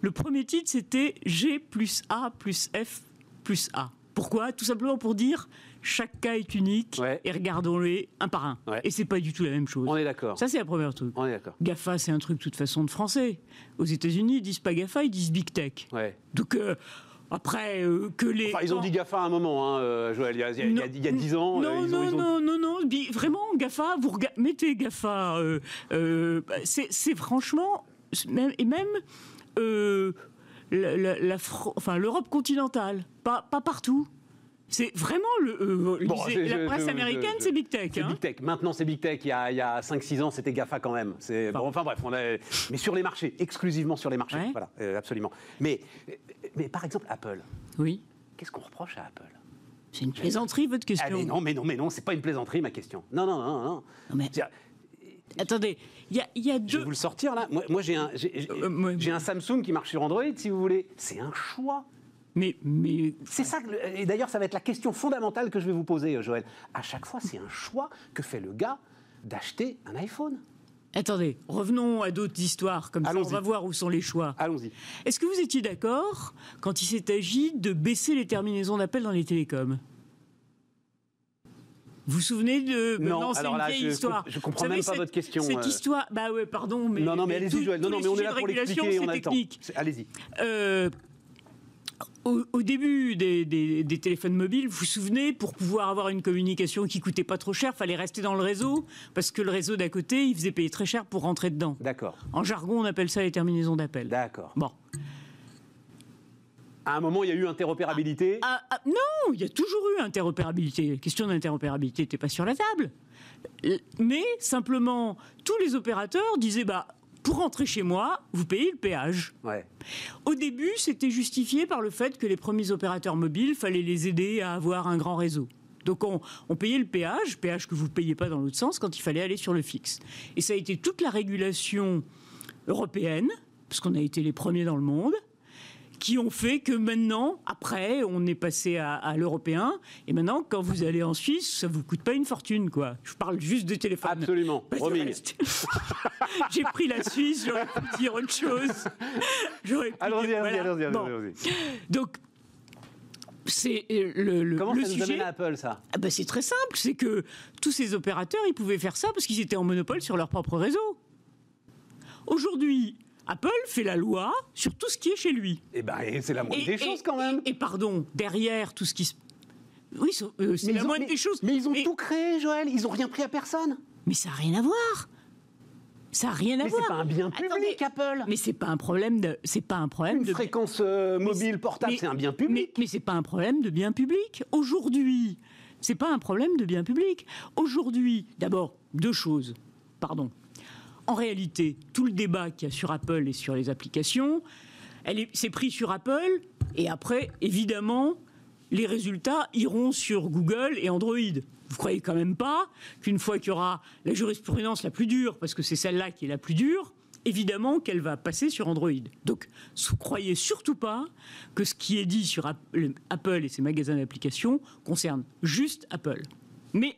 Speaker 4: le premier titre c'était G plus A plus F plus A. Pourquoi? Tout simplement pour dire chaque cas est unique
Speaker 2: Ouais.
Speaker 4: et regardons-les un par un.
Speaker 2: Ouais.
Speaker 4: Et c'est pas du tout la même chose.
Speaker 2: On est d'accord.
Speaker 4: Ça, c'est la première truc.
Speaker 2: On est d'accord.
Speaker 4: GAFA, c'est un truc de toute façon de français. Aux États-Unis, ils disent pas GAFA, ils disent Big Tech.
Speaker 2: Ouais.
Speaker 4: Donc, euh, après, euh, que les.
Speaker 2: Enfin, ils ont dit GAFA à un moment, hein, euh, Joël, il y a, il y a- il y a- il y a 10 ans. euh,
Speaker 4: Non,
Speaker 2: ils ont-
Speaker 4: non,
Speaker 2: ils ont-
Speaker 4: non, non, non, Vraiment, GAFA, vous rega- mettez GAFA. euh, euh, bah, c'est franchement. Et même. euh, la, la- la Fran- enfin, l'Europe continentale, pas, pas partout. C'est vraiment le. euh,
Speaker 2: Bon,
Speaker 4: lisez,
Speaker 2: je-
Speaker 4: la presse
Speaker 2: je-
Speaker 4: américaine, c'est Big Tech. Hein.
Speaker 2: Big Tech. Maintenant, c'est Big Tech. Il y a, a 5-6 ans, c'était GAFA quand même. Bon, enfin bref, on a, mais sur les marchés, exclusivement sur les marchés.
Speaker 4: Ouais.
Speaker 2: Voilà, euh, absolument. Mais, mais par exemple, Apple.
Speaker 4: Oui.
Speaker 2: Qu'est-ce qu'on reproche à Apple?
Speaker 4: C'est une plaisanterie, votre question.
Speaker 2: Ah, mais non, mais non, mais non, c'est pas une plaisanterie, ma question. Non, non, non, non.
Speaker 4: Non, mais-
Speaker 2: C'est-à-dire,
Speaker 4: Attendez, il y a, y a
Speaker 2: Je
Speaker 4: deux.
Speaker 2: vais vous le sortir là. Moi, moi, j'ai un,
Speaker 4: Euh, moi-
Speaker 2: j'ai un Samsung qui marche sur Android, si vous voulez. C'est un choix.
Speaker 4: Mais, mais
Speaker 2: C'est ça. que et d'ailleurs, ça va être la question fondamentale que je vais vous poser, euh, Joël. À chaque fois, c'est un choix que fait le gars d'acheter un iPhone.
Speaker 4: attendez, revenons à d'autres histoires, comme ça on va voir où sont les choix.
Speaker 2: Allons-y.
Speaker 4: Est-ce que vous étiez d'accord quand il s'est agi de baisser les terminaisons d'appel dans les télécoms? Vous vous souvenez de
Speaker 2: Non,
Speaker 4: c'est
Speaker 2: alors
Speaker 4: une
Speaker 2: là,
Speaker 4: vieille
Speaker 2: je
Speaker 4: histoire.
Speaker 2: je comprends
Speaker 4: savez,
Speaker 2: même pas
Speaker 4: cette-
Speaker 2: votre question,
Speaker 4: Cette
Speaker 2: euh.
Speaker 4: histoire, bah ouais, pardon, mais
Speaker 2: non, non, mais allez-y, Joël. Non, non, mais on est là pour l'expliquer.
Speaker 4: c'est technique.
Speaker 2: C'est- Allez-y.
Speaker 4: Euh, au, au début des, des- des téléphones mobiles, vous vous souvenez, pour pouvoir avoir une communication qui coûtait pas trop cher, fallait rester dans le réseau parce que le réseau d'à côté, il faisait payer très cher pour rentrer dedans.
Speaker 2: D'accord.
Speaker 4: En jargon, on appelle ça les terminaisons d'appel.
Speaker 2: D'accord.
Speaker 4: Bon.
Speaker 2: À un moment, il y a eu interopérabilité?
Speaker 4: Ah, ah, non, il y a toujours eu interopérabilité. La question d'interopérabilité n'était pas sur la table. Mais simplement, tous les opérateurs disaient bah, pour rentrer chez moi, vous payez le péage.
Speaker 2: Ouais.
Speaker 4: Au début, c'était justifié par le fait que les premiers opérateurs mobiles, fallait les aider à avoir un grand réseau. Donc on, on payait le péage, péage que vous ne payez pas dans l'autre sens quand il fallait aller sur le fixe. Et ça a été toute la régulation européenne, parce qu'on a été les premiers dans le monde, qui ont fait que maintenant, après, on est passé à, à l'européen. Et maintenant, quand vous allez en Suisse, ça vous coûte pas une fortune, quoi. Je parle juste de téléphone.
Speaker 2: Absolument. <laughs>
Speaker 4: J'ai pris la Suisse, j'aurais pu dire autre chose. J'aurais
Speaker 2: Allons-y, allons-y, allons-y.
Speaker 4: Donc, c'est euh, le, le,
Speaker 2: Comment
Speaker 4: le
Speaker 2: ça nous
Speaker 4: sujet.
Speaker 2: à Apple, ça?
Speaker 4: Ah ben, c'est très simple, c'est que tous ces opérateurs, ils pouvaient faire ça parce qu'ils étaient en monopole sur leur propre réseau. Aujourd'hui, Apple fait la loi sur tout ce qui est chez lui.
Speaker 2: Eh ben, et c'est la moindre des choses, quand même.
Speaker 4: Et, et pardon, derrière tout ce qui se... Oui, euh, c'est
Speaker 2: Mais
Speaker 4: la
Speaker 2: ont-
Speaker 4: moindre
Speaker 2: mais-
Speaker 4: des choses.
Speaker 2: Mais ils ont
Speaker 4: Mais-
Speaker 2: tout créé, Joël. Ils ont rien pris à personne.
Speaker 4: Mais ça n'a rien à voir. Ça n'a rien à
Speaker 2: Mais
Speaker 4: voir.
Speaker 2: c'est pas un bien public,
Speaker 4: Attendez,
Speaker 2: Apple.
Speaker 4: Mais c'est pas un problème de. C'est pas un problème
Speaker 2: Une
Speaker 4: de.
Speaker 2: fréquence euh, mobile portable,
Speaker 4: mais-
Speaker 2: c'est un bien public.
Speaker 4: Mais, mais c'est pas un problème de bien public. Aujourd'hui, c'est pas un problème de bien public. Aujourd'hui, d'abord, deux choses. Pardon. En réalité, tout le débat qu'il y a sur Apple et sur les applications, elle est- c'est pris sur Apple, et après, évidemment, les résultats iront sur Google et Android. Vous croyez quand même pas qu'une fois qu'il y aura la jurisprudence la plus dure, parce que c'est celle-là qui est la plus dure, évidemment qu'elle va passer sur Android. Donc, ne croyez surtout pas que ce qui est dit sur App- le- Apple et ses magasins d'applications concerne juste Apple. Mais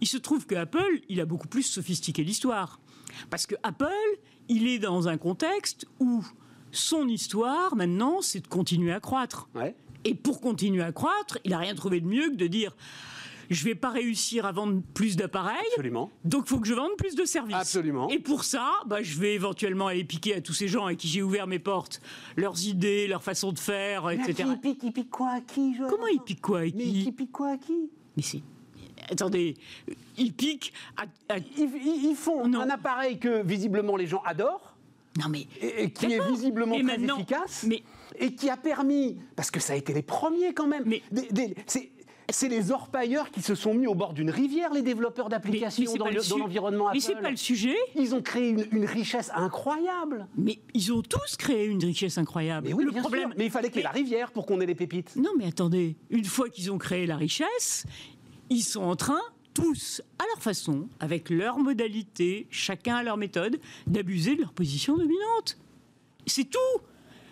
Speaker 4: il se trouve que Apple, il a beaucoup plus sophistiqué l'histoire. Parce que Apple, il est dans un contexte où son histoire, maintenant, c'est de continuer à croître.
Speaker 2: Ouais.
Speaker 4: Et pour continuer à croître, il n'a rien trouvé de mieux que de dire je vais pas réussir à vendre plus d'appareils,
Speaker 2: Absolument.
Speaker 4: donc il faut que je vende plus de services.
Speaker 2: Absolument.
Speaker 4: Et pour ça, bah, je vais éventuellement aller piquer à tous ces gens à qui j'ai ouvert mes portes, leurs idées, leur façon de faire, etc.
Speaker 2: il pique, il pique quoi? À qui,
Speaker 4: Comment ils piquent quoi? À
Speaker 2: Mais
Speaker 4: qui
Speaker 2: qui pique quoi? À qui?
Speaker 4: Mais c'est... Attendez, ils piquent à... à-
Speaker 2: ils, font
Speaker 4: Non.
Speaker 2: un appareil que visiblement les gens adorent
Speaker 4: Non mais...
Speaker 2: et, et qui est visiblement
Speaker 4: Et
Speaker 2: très
Speaker 4: maintenant-
Speaker 2: efficace
Speaker 4: mais-
Speaker 2: et qui a permis, parce que ça a été les premiers quand même,
Speaker 4: Mais-
Speaker 2: des- des- c'est les orpailleurs qui se sont mis au bord d'une rivière, les développeurs d'applications dans
Speaker 4: pas
Speaker 2: le- l'environnement Apple.
Speaker 4: Mais c'est pas le sujet.
Speaker 2: Ils ont créé une, une richesse incroyable.
Speaker 4: Mais ils ont tous créé une richesse incroyable.
Speaker 2: Mais oui,
Speaker 4: le
Speaker 2: bien
Speaker 4: problème,
Speaker 2: sûr. Mais il fallait qu'il y ait
Speaker 4: Mais-
Speaker 2: la rivière pour qu'on ait les pépites.
Speaker 4: Non, mais attendez, une fois qu'ils ont créé la richesse, ils sont en train, tous, à leur façon, avec leurs modalités, chacun à leur méthode, d'abuser de leur position dominante. C'est tout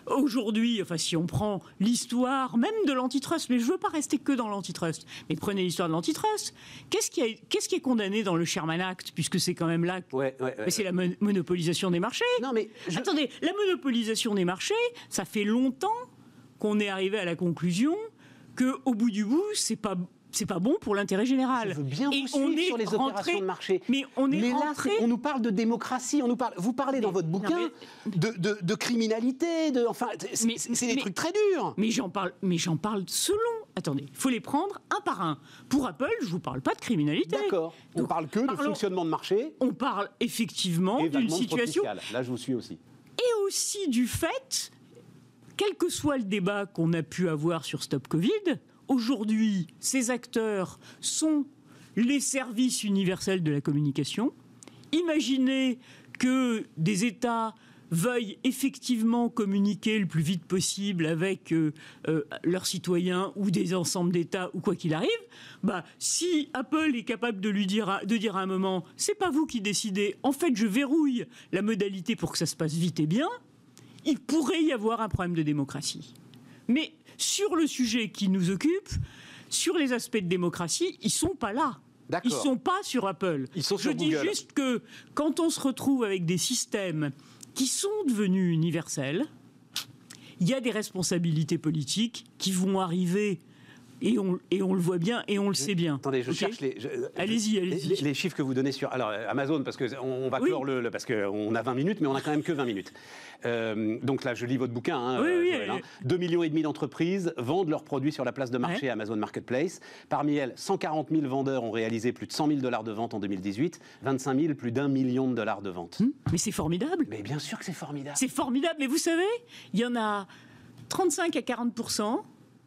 Speaker 4: Aujourd'hui, enfin, si on prend l'histoire même de l'antitrust, mais je ne veux pas rester que dans l'antitrust, mais prenez l'histoire de l'antitrust, qu'est-ce qui, a- qu'est-ce qui est condamné dans le Sherman Act, puisque c'est quand même là que
Speaker 2: Ouais, ouais,
Speaker 4: c'est la mon- monopolisation des marchés.
Speaker 2: Non, mais je-
Speaker 4: Attendez, la monopolisation des marchés, ça fait longtemps qu'on est arrivé à la conclusion que, au bout du bout, c'est pas c'est pas bon pour l'intérêt général.
Speaker 2: Je veux bien
Speaker 4: Et
Speaker 2: vous
Speaker 4: on est
Speaker 2: sur les
Speaker 4: rentré-
Speaker 2: opérations de marché.
Speaker 4: Mais on est
Speaker 2: Mais là,
Speaker 4: rentré.
Speaker 2: on nous parle de démocratie, on nous parle. Vous parlez dans votre
Speaker 4: non,
Speaker 2: bouquin de, de- de criminalité, de, enfin, c'est des trucs très durs.
Speaker 4: Mais j'en parle, mais j'en parle selon. Attendez, il faut les prendre un par un. Pour Apple, je vous parle pas de criminalité.
Speaker 2: D'accord. On parle que de fonctionnement de marché
Speaker 4: On parle effectivement d'une situation.
Speaker 2: Là, je vous suis aussi.
Speaker 4: et aussi du fait, quel que soit le débat qu'on a pu avoir sur Stop Covid, aujourd'hui, ces acteurs sont les services universels de la communication. Imaginez que des États veuillent effectivement communiquer le plus vite possible avec euh, euh, leurs citoyens ou des ensembles d'États ou quoi qu'il arrive, bah, si Apple est capable de lui dire à, de dire à un moment, c'est pas vous qui décidez, en fait je verrouille la modalité pour que ça se passe vite et bien, il pourrait y avoir un problème de démocratie. Mais sur le sujet qui nous occupe, sur les aspects de démocratie, ils sont pas là. Ils sont pas sur Apple.
Speaker 2: Ils sont sur
Speaker 4: Je dis
Speaker 2: Google.
Speaker 4: juste que quand on se retrouve avec des systèmes qui sont devenus universels, il y a des responsabilités politiques qui vont arriver et on, et on le voit bien et on le sait bien.
Speaker 2: Attendez, je
Speaker 4: Ok
Speaker 2: cherche les. je-
Speaker 4: Allez-y, allez-y.
Speaker 2: Les, les chiffres que vous donnez sur. Alors, euh, Amazon, parce qu'on on va
Speaker 4: Oui.
Speaker 2: clore le. le- parce qu'on a 20 minutes, mais on a quand même que 20 minutes. Euh, donc là, je lis votre bouquin. hein,
Speaker 4: Oui,
Speaker 2: euh,
Speaker 4: oui,
Speaker 2: Joël,
Speaker 4: euh,
Speaker 2: hein. 2 millions et demi d'entreprises vendent leurs produits sur la place de marché
Speaker 4: Ouais.
Speaker 2: Amazon Marketplace. Parmi elles, 140 000 vendeurs ont réalisé plus de 100 000 dollars de vente en 2018, 25 000 plus d'un million de dollars de vente.
Speaker 4: Hmm Mais c'est formidable.
Speaker 2: Mais bien sûr que c'est formidable.
Speaker 4: C'est formidable. Mais vous savez, il y en a 35 à 40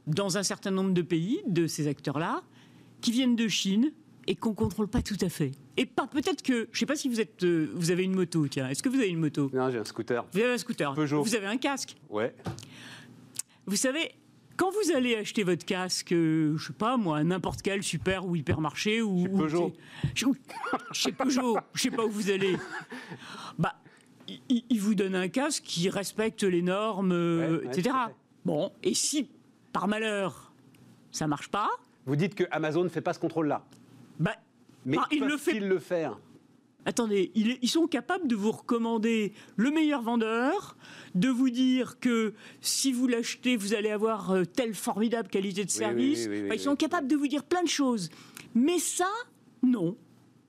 Speaker 4: dans un certain nombre de pays de ces acteurs-là qui viennent de Chine et qu'on contrôle pas tout à fait. Et pas peut-être que je sais pas si vous êtes euh, vous avez une moto. Tiens, est-ce que vous avez une moto?
Speaker 2: Non, j'ai un scooter.
Speaker 4: Vous avez un scooter.
Speaker 2: Peugeot.
Speaker 4: Vous avez un casque.
Speaker 2: Ouais.
Speaker 4: Vous savez. Quand vous allez acheter votre casque, euh, je sais pas moi, n'importe quel super ou hypermarché ou
Speaker 2: Chez
Speaker 4: ou-
Speaker 2: Peugeot.
Speaker 4: chez, chez Peugeot, je sais pas où vous allez. <laughs> Bah, il- vous donne un casque qui respecte les normes, euh,
Speaker 2: Ouais,
Speaker 4: etc. Bon, et si par malheur ça marche pas,
Speaker 2: Vous dites que Amazon ne fait pas ce contrôle-là.
Speaker 4: bah,
Speaker 2: Mais
Speaker 4: Ah, il le fait-
Speaker 2: le faire?
Speaker 4: Attendez, ils sont capables de vous recommander le meilleur vendeur, de vous dire que si vous l'achetez, vous allez avoir euh, telle formidable qualité de service.
Speaker 2: oui, oui,
Speaker 4: ils sont capables de vous dire plein de choses. Mais ça, non.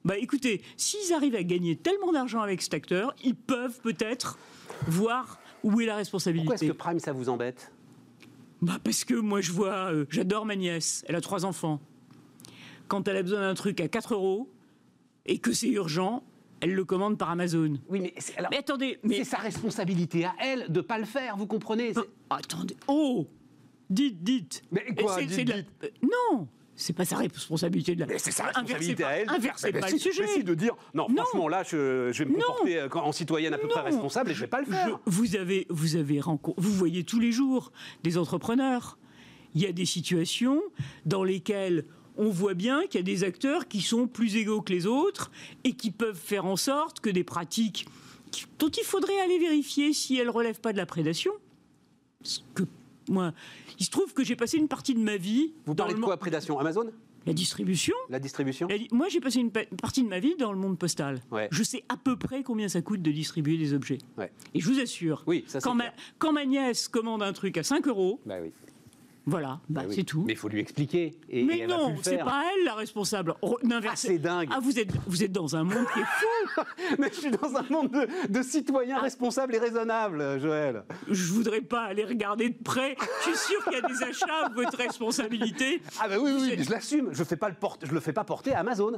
Speaker 4: Bah écoutez, s'ils arrivent à gagner tellement d'argent avec cet acteur, ils peuvent peut-être voir où est la responsabilité.
Speaker 2: Pourquoi est-ce que Prime, ça vous embête?
Speaker 4: Bah parce que moi je vois, euh, j'adore ma nièce, elle a trois enfants. Quand elle a besoin d'un truc à 4 euros et que c'est urgent, elle le commande par Amazon.
Speaker 2: Oui, mais, c'est- alors,
Speaker 4: Mais attendez,
Speaker 2: c'est
Speaker 4: mais
Speaker 2: sa responsabilité à elle de pas le faire, vous comprenez? C'est-
Speaker 4: attendez, oh, dites, dites.
Speaker 2: Mais quoi,
Speaker 4: c'est-
Speaker 2: dites,
Speaker 4: c'est de la-
Speaker 2: dites
Speaker 4: euh, Non, c'est pas sa responsabilité de la.
Speaker 2: Mais c'est sa responsabilité
Speaker 4: pas-
Speaker 2: à elle.
Speaker 4: Inversez
Speaker 2: Mais
Speaker 4: pas
Speaker 2: si,
Speaker 4: le sujet.
Speaker 2: de dire non,
Speaker 4: Non.
Speaker 2: franchement, là, je, vais me
Speaker 4: Non.
Speaker 2: comporter euh, en citoyenne à peu près responsable et je vais pas le faire.
Speaker 4: vous avez, vous avez vous voyez tous les jours des entrepreneurs. Il y a des situations dans lesquelles on voit bien qu'il y a des acteurs qui sont plus égaux que les autres et qui peuvent faire en sorte que des pratiques dont il faudrait aller vérifier si elles relèvent pas de la prédation. Que moi, il se trouve que j'ai passé une partie de ma vie
Speaker 2: Vous
Speaker 4: dans
Speaker 2: parlez
Speaker 4: le
Speaker 2: de quoi Prédation Amazon?
Speaker 4: La distribution.
Speaker 2: La distribution?
Speaker 4: La di- Moi, j'ai passé une pa- partie de ma vie dans le monde postal.
Speaker 2: Ouais.
Speaker 4: Je sais à peu près combien ça coûte de distribuer des objets.
Speaker 2: Ouais.
Speaker 4: Et je vous assure,
Speaker 2: Oui, ça,
Speaker 4: quand, ma, quand ma nièce commande un truc à 5 euros,
Speaker 2: Bah oui.
Speaker 4: Voilà, bah,
Speaker 2: Bah oui.
Speaker 4: c'est tout.
Speaker 2: Mais il faut lui expliquer. Et, et
Speaker 4: Mais
Speaker 2: elle
Speaker 4: non, c'est pas elle la responsable.
Speaker 2: Ah, c'est dingue.
Speaker 4: Ah, vous êtes, vous êtes dans un monde qui est fou. <laughs>
Speaker 2: Mais je suis dans un monde de, de citoyens responsables et raisonnables, Joël.
Speaker 4: Je voudrais pas aller regarder de près. Je suis sûr qu'il y a des achats, votre responsabilité.
Speaker 2: Ah bah oui, oui,
Speaker 4: C'est-
Speaker 2: je l'assume. Je je le fais pas porter à Amazon.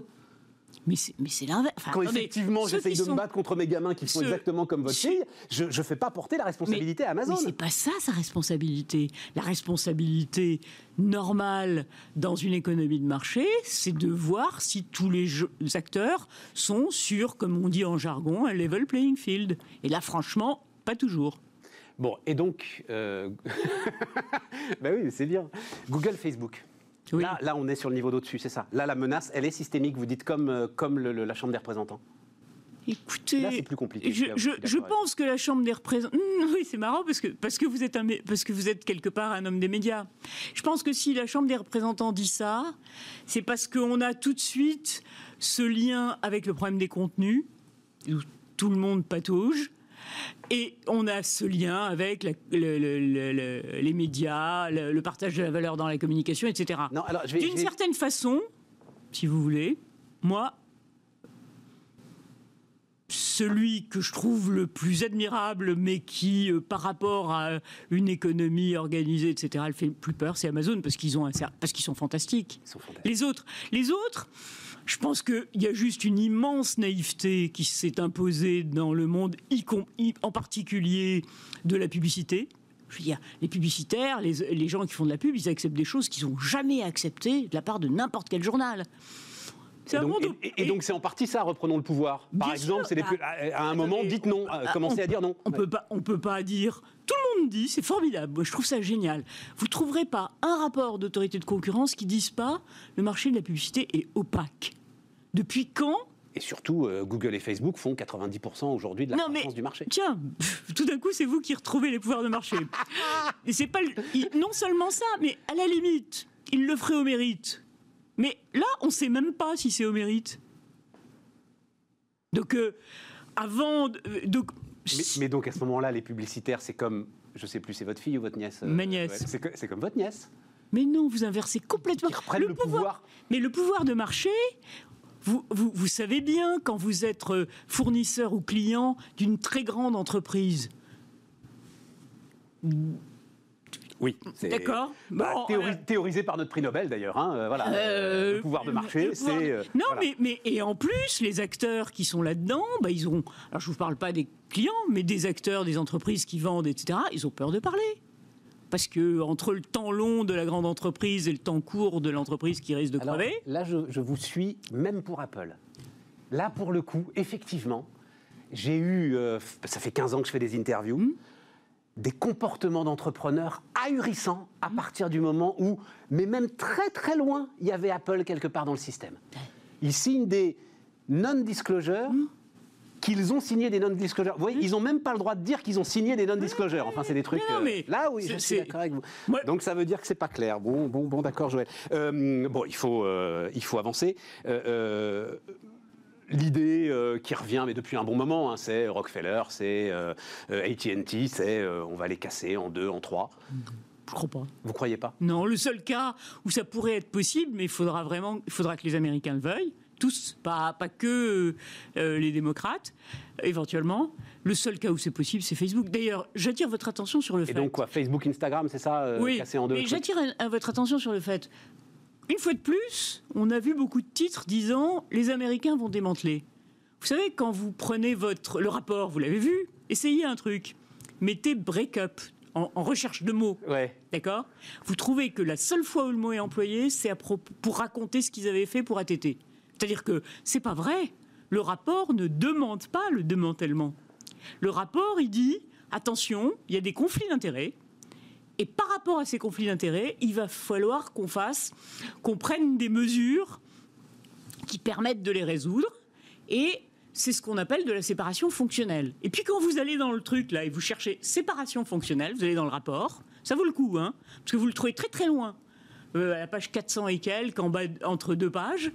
Speaker 4: Mais c'est, mais c'est l'inverse. Enfin,
Speaker 2: Quand effectivement j'essaye de
Speaker 4: sont-
Speaker 2: me battre contre mes gamins qui font
Speaker 4: ceux-
Speaker 2: exactement comme votre
Speaker 4: ceux-
Speaker 2: fille, je ne fais pas porter la responsabilité à Amazon.
Speaker 4: Mais c'est pas ça sa responsabilité. La responsabilité normale dans une économie de marché, c'est de voir si tous les jeux- acteurs sont sur, comme on dit en jargon, un level playing field. Et là, franchement, pas toujours.
Speaker 2: Bon, et donc, euh... <laughs> bah oui, c'est bien. Google, Facebook.
Speaker 4: Oui.
Speaker 2: Là, là, on est sur le niveau d'au-dessus, c'est ça. Là, la menace, elle est systémique. Vous dites comme, euh, comme le- le- la Chambre des représentants.
Speaker 4: Écoutez,
Speaker 2: Là, c'est plus compliqué.
Speaker 4: Je, je- je pense que la Chambre des représentants. <laughs> Oui, c'est marrant parce que, parce, que vous êtes un, parce que vous êtes quelque part un homme des médias. Je pense que si la Chambre des représentants dit ça, c'est parce qu'on a tout de suite ce lien avec le problème des contenus, où tout le monde patauge. Et on a ce lien avec la- le- le- le- le- les médias, le, partage de la valeur dans la communication, etc. D'une
Speaker 2: vais-
Speaker 4: certaine façon, si vous voulez, moi, celui que je trouve le plus admirable, mais qui, euh, par rapport à une économie organisée, etc., elle fait le plus peur, c'est Amazon, parce qu'ils ont un cer- parce qu'ils sont fantastiques.
Speaker 2: Ils sont fantastiques.
Speaker 4: Les autres, les autres, je pense qu'il y a juste une immense naïveté qui s'est imposée dans le monde, en particulier de la publicité. Les publicitaires, les, gens qui font de la pub, ils acceptent des choses qu'ils n'ont jamais acceptées de la part de n'importe quel journal. C'est
Speaker 2: Et
Speaker 4: un
Speaker 2: donc,
Speaker 4: monde-
Speaker 2: et- et donc c'est en partie ça, reprenons le pouvoir. Par exemple,
Speaker 4: sûr,
Speaker 2: c'est les
Speaker 4: bah,
Speaker 2: plus- à, à un moment,
Speaker 4: attendez,
Speaker 2: dites non,
Speaker 4: on-
Speaker 2: euh, commencez
Speaker 4: on-
Speaker 2: à dire non.
Speaker 4: On peut pas, on peut pas dire. Tout le monde dit, c'est formidable. Moi, je trouve ça génial. Vous trouverez pas un rapport d'autorité de concurrence qui dise pas le marché de la publicité est opaque. Depuis quand?
Speaker 2: Et surtout, euh, Google et Facebook font 90% aujourd'hui de la
Speaker 4: Non, mais-
Speaker 2: du marché.
Speaker 4: Tiens, <laughs> tout d'un coup, c'est vous qui retrouvez les pouvoirs de marché. <laughs> Et c'est pas il- non seulement ça, mais à la limite, il le ferait au mérite. Mais là, on sait même pas si c'est au mérite. Donc, euh, avant, euh, donc,
Speaker 2: Mais, mais donc à ce moment-là, les publicitaires, c'est comme, je sais plus, c'est votre fille ou votre nièce euh,
Speaker 4: Ma nièce.
Speaker 2: ouais, c'est comme votre nièce.
Speaker 4: mais non, vous inversez complètement
Speaker 2: reprennent le pouvoir.
Speaker 4: Mais le pouvoir de marché, vous, vous, vous savez bien quand vous êtes fournisseur ou client d'une très grande entreprise.
Speaker 2: Oui. c'est-
Speaker 4: D'accord
Speaker 2: Bah,
Speaker 4: Bon,
Speaker 2: théori-
Speaker 4: euh,
Speaker 2: théorisé par notre prix Nobel d'ailleurs. hein, euh, voilà.
Speaker 4: Euh,
Speaker 2: le pouvoir de marché, c'est. euh,
Speaker 4: Non,
Speaker 2: voilà.
Speaker 4: mais, mais et en plus, les acteurs qui sont là-dedans, bah, ils ont. Alors, je vous parle pas des clients, mais des acteurs, des entreprises qui vendent, etc. Ils ont peur de parler. Parce que entre le temps long de la grande entreprise et le temps court de l'entreprise qui risque de
Speaker 2: Alors,
Speaker 4: crever,
Speaker 2: là, je, je vous suis, même pour Apple. Là, pour le coup, effectivement, j'ai eu, euh, ça fait 15 ans que je fais des interviews,
Speaker 4: Mmh.
Speaker 2: Des comportements d'entrepreneurs ahurissants à partir du moment où, mais même très très loin, il y avait Apple quelque part dans le système. Ils signent des non-disclosures.
Speaker 4: Mmh.
Speaker 2: Qu'ils ont signé des non-disclosures. Vous voyez, ils n'ont même pas le droit de dire qu'ils ont signé des non-disclosures. Enfin, c'est des trucs.
Speaker 4: Non,
Speaker 2: euh, là, oui, je suis d'accord avec vous. Donc, ça veut dire que c'est pas clair. Bon, bon, bon, d'accord, Joël. Euh, bon, il faut, euh, il faut avancer. L'idée euh, qui revient, mais depuis un bon moment, hein, c'est Rockefeller, c'est euh, AT&T, c'est euh, on va les casser en deux, en trois.
Speaker 4: je crois pas.
Speaker 2: Vous croyez pas?
Speaker 4: Non, le seul cas où ça pourrait être possible, mais il faudra vraiment, il faudra que les Américains le veuillent, tous, pas, pas que les démocrates, éventuellement. Le seul cas où c'est possible, c'est Facebook. D'ailleurs, j'attire votre attention sur le
Speaker 2: Et
Speaker 4: fait.
Speaker 2: donc quoi Facebook, Instagram, c'est ça,
Speaker 4: oui,
Speaker 2: cassé en deux
Speaker 4: mais j'attire votre attention sur le fait. Une fois de plus, on a vu beaucoup de titres disant les Américains vont démanteler. Vous savez, quand vous prenez votre le rapport, vous l'avez vu, essayez un truc. Mettez break-up en, en recherche de mots.
Speaker 2: Ouais.
Speaker 4: D'accord? Vous trouvez que la seule fois où le mot est employé, c'est pour raconter ce qu'ils avaient fait pour ATT. C'est-à-dire que c'est pas vrai. Le rapport ne demande pas le démantèlement. Le rapport, il dit attention, il y a des conflits d'intérêts. Et par rapport à ces conflits d'intérêts, il va falloir qu'on fasse, qu'on prenne des mesures qui permettent de les résoudre. Et c'est ce qu'on appelle de la séparation fonctionnelle. Et puis quand vous allez dans le truc là et vous cherchez séparation fonctionnelle, vous allez dans le rapport, ça vaut le coup, hein, parce que vous le trouvez très très loin, euh, à la page 400 et quelques, en bas entre deux pages.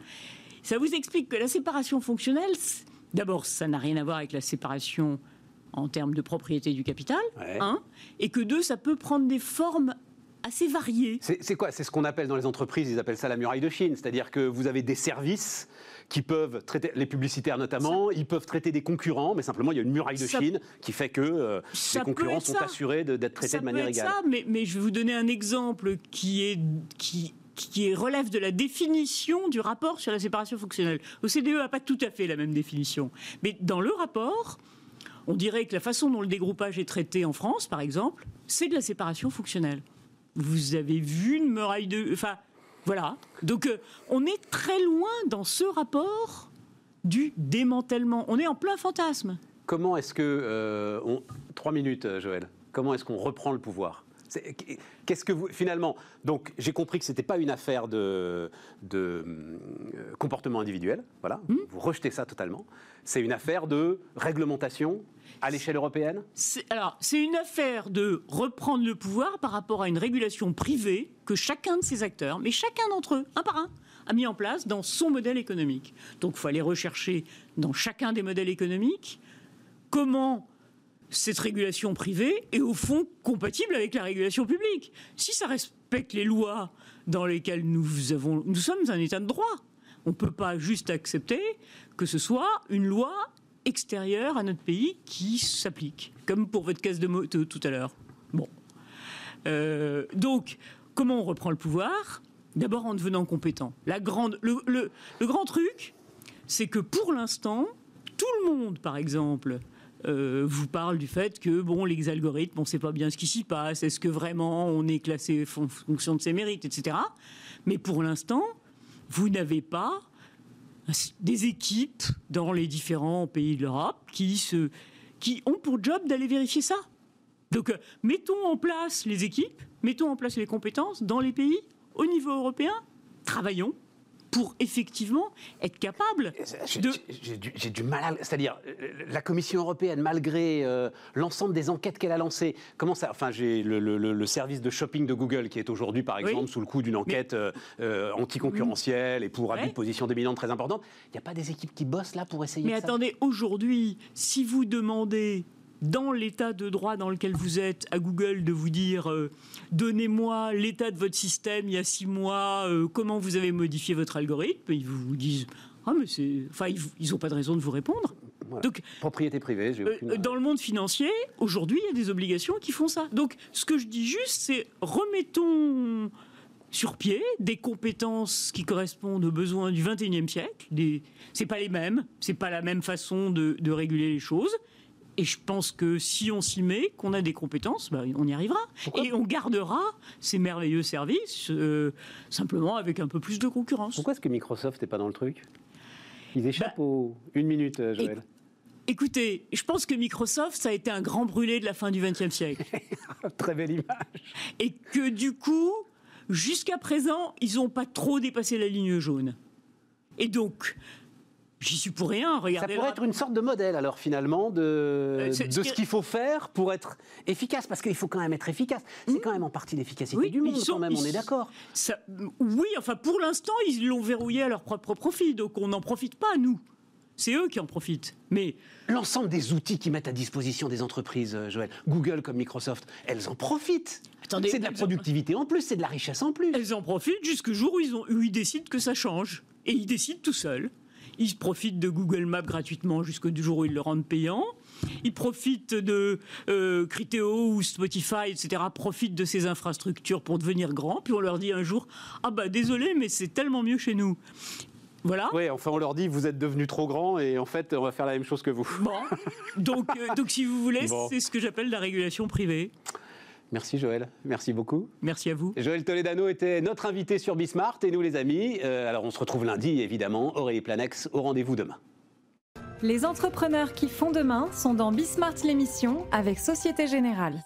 Speaker 4: Ça vous explique que la séparation fonctionnelle, d'abord, ça n'a rien à voir avec la séparation en termes de propriété du capital,
Speaker 2: Ouais.
Speaker 4: hein, et que deux, ça peut prendre des formes assez variées.
Speaker 2: C'est quoi? C'est ce qu'on appelle dans les entreprises, ils appellent ça la muraille de Chine. C'est-à-dire que vous avez des services qui peuvent traiter, les publicitaires notamment, ils peuvent traiter des concurrents, mais simplement il y a une muraille de
Speaker 4: Ça-
Speaker 2: Chine qui fait que euh, les
Speaker 4: peut
Speaker 2: concurrents
Speaker 4: être
Speaker 2: sont assurés d'être traités
Speaker 4: Ça
Speaker 2: de
Speaker 4: peut
Speaker 2: manière
Speaker 4: être
Speaker 2: égale.
Speaker 4: ça, mais, mais je vais vous donner un exemple qui est qui qui est- relève de la définition du rapport sur la séparation fonctionnelle. L'OCDE n'a pas tout à fait la même définition. Mais dans le rapport, on dirait que la façon dont le dégroupage est traité en France, par exemple, c'est de la séparation fonctionnelle. Vous avez vu une muraille de... Enfin, voilà. Donc, euh, on est très loin dans ce rapport du démantèlement. On est en plein fantasme.
Speaker 2: Comment est-ce que... euh, on- Trois minutes, euh, Joël. Comment est-ce qu'on reprend le pouvoir? Qu'est-ce que vous... Finalement, donc j'ai compris que ce n'était pas une affaire de, de euh, comportement individuel. Voilà.
Speaker 4: Hmm.
Speaker 2: Vous rejetez ça totalement. C'est une affaire de réglementation à l'échelle européenne
Speaker 4: Alors, c'est une affaire de reprendre le pouvoir par rapport à une régulation privée que chacun de ces acteurs, mais chacun d'entre eux, un par un, a mis en place dans son modèle économique. Donc, il faut aller rechercher dans chacun des modèles économiques comment cette régulation privée est au fond compatible avec la régulation publique. Si ça respecte les lois dans lesquelles nous, nous sommes un État de droit, on ne peut pas juste accepter que ce soit une loi extérieure à notre pays qui s'applique, comme pour votre caisse de moto tout à l'heure. Bon. Euh, donc, comment on reprend le pouvoir? D'abord en devenant compétent. La grande, le grand truc, c'est que pour l'instant, tout le monde, par exemple, euh, vous parle du fait que bon, les algorithmes, on ne sait pas bien ce qui s'y passe, est-ce que vraiment on est classé en fonction de ses mérites, etc. Mais pour l'instant, vous n'avez pas des équipes dans les différents pays de l'Europe qui, ont pour job d'aller vérifier ça. Donc, euh, mettons en place les équipes, mettons en place les compétences dans les pays au niveau européen, travaillons pour effectivement être capable de...
Speaker 2: J'ai du, mal à... C'est-à-dire, la Commission européenne, malgré euh, l'ensemble des enquêtes qu'elle a lancées, comment ça... Enfin, j'ai le, service de shopping de Google qui est aujourd'hui, par exemple, sous le coup d'une enquête euh, euh, anticoncurrentielle et pour abus de position dominante très importante. Il n'y a pas des équipes qui bossent là pour essayer
Speaker 4: Mais attendez, aujourd'hui, si vous demandez dans l'état de droit dans lequel vous êtes, à Google de vous dire euh, donnez-moi l'état de votre système il y a six mois, euh, comment vous avez modifié votre algorithme, ils vous disent ah mais c'est, enfin ils n'ont pas de raison de vous répondre.
Speaker 2: Donc, propriété privée.
Speaker 4: Euh, dans le monde financier, aujourd'hui, il y a des obligations qui font ça. Donc, ce que je dis juste, c'est remettons sur pied des compétences qui correspondent aux besoins du 21e siècle. Des... C'est pas les mêmes, c'est pas la même façon de, de réguler les choses. Et je pense que si on s'y met, qu'on a des compétences, bah, on y arrivera. et on gardera ces merveilleux services, euh, simplement avec un peu plus de concurrence.
Speaker 2: Pourquoi est-ce que Microsoft n'est pas dans le truc? Ils échappent bah, aux... Une minute, euh, Joël.
Speaker 4: Écoutez, je pense que Microsoft, ça a été un grand brûlé de la fin du XXe siècle. <laughs>
Speaker 2: Très belle image.
Speaker 4: Et que du coup, jusqu'à présent, ils n'ont pas trop dépassé la ligne jaune. Et donc, J'y suis pour rien. Regardez
Speaker 2: ça pourrait être une sorte de modèle, alors, finalement, de, euh, de ce qu'il faut faire pour être efficace. Parce qu'il faut quand même être efficace. C'est quand même en partie l'efficacité du monde, quand même, on est d'accord.
Speaker 4: Oui, enfin, pour l'instant, ils l'ont verrouillé à leur propre profit. Donc, on n'en profite pas, nous. C'est eux qui en profitent. Mais
Speaker 2: l'ensemble des outils qu'ils mettent à disposition des entreprises, euh, Joël, Google comme Microsoft, elles en profitent. C'est de la productivité en plus, c'est de la richesse en plus.
Speaker 4: Elles en profitent jusqu'au jour où ils, ont, où ils décident que ça change. Et ils décident tout seuls. Ils profitent de Google Maps gratuitement jusqu'au jour où ils le rendent payant. Ils profitent de euh, Criteo ou Spotify, etc. Profitent de ces infrastructures pour devenir grands. Puis on leur dit un jour Ah bah désolé, mais c'est tellement mieux chez nous. Voilà.
Speaker 2: Oui, enfin, on leur dit vous êtes devenus trop grands et en fait, on va faire la même chose que vous.
Speaker 4: Bon. Donc, euh, donc si vous voulez, c'est ce que j'appelle la régulation privée.
Speaker 2: Merci Joël, merci beaucoup.
Speaker 4: Merci à vous.
Speaker 2: Joël Toledano était notre invité sur Bismart et nous les amis. Euh, alors on se retrouve lundi évidemment. Aurélie Planex au rendez-vous demain.
Speaker 1: Les entrepreneurs qui font demain sont dans Bismart l'émission avec Société Générale.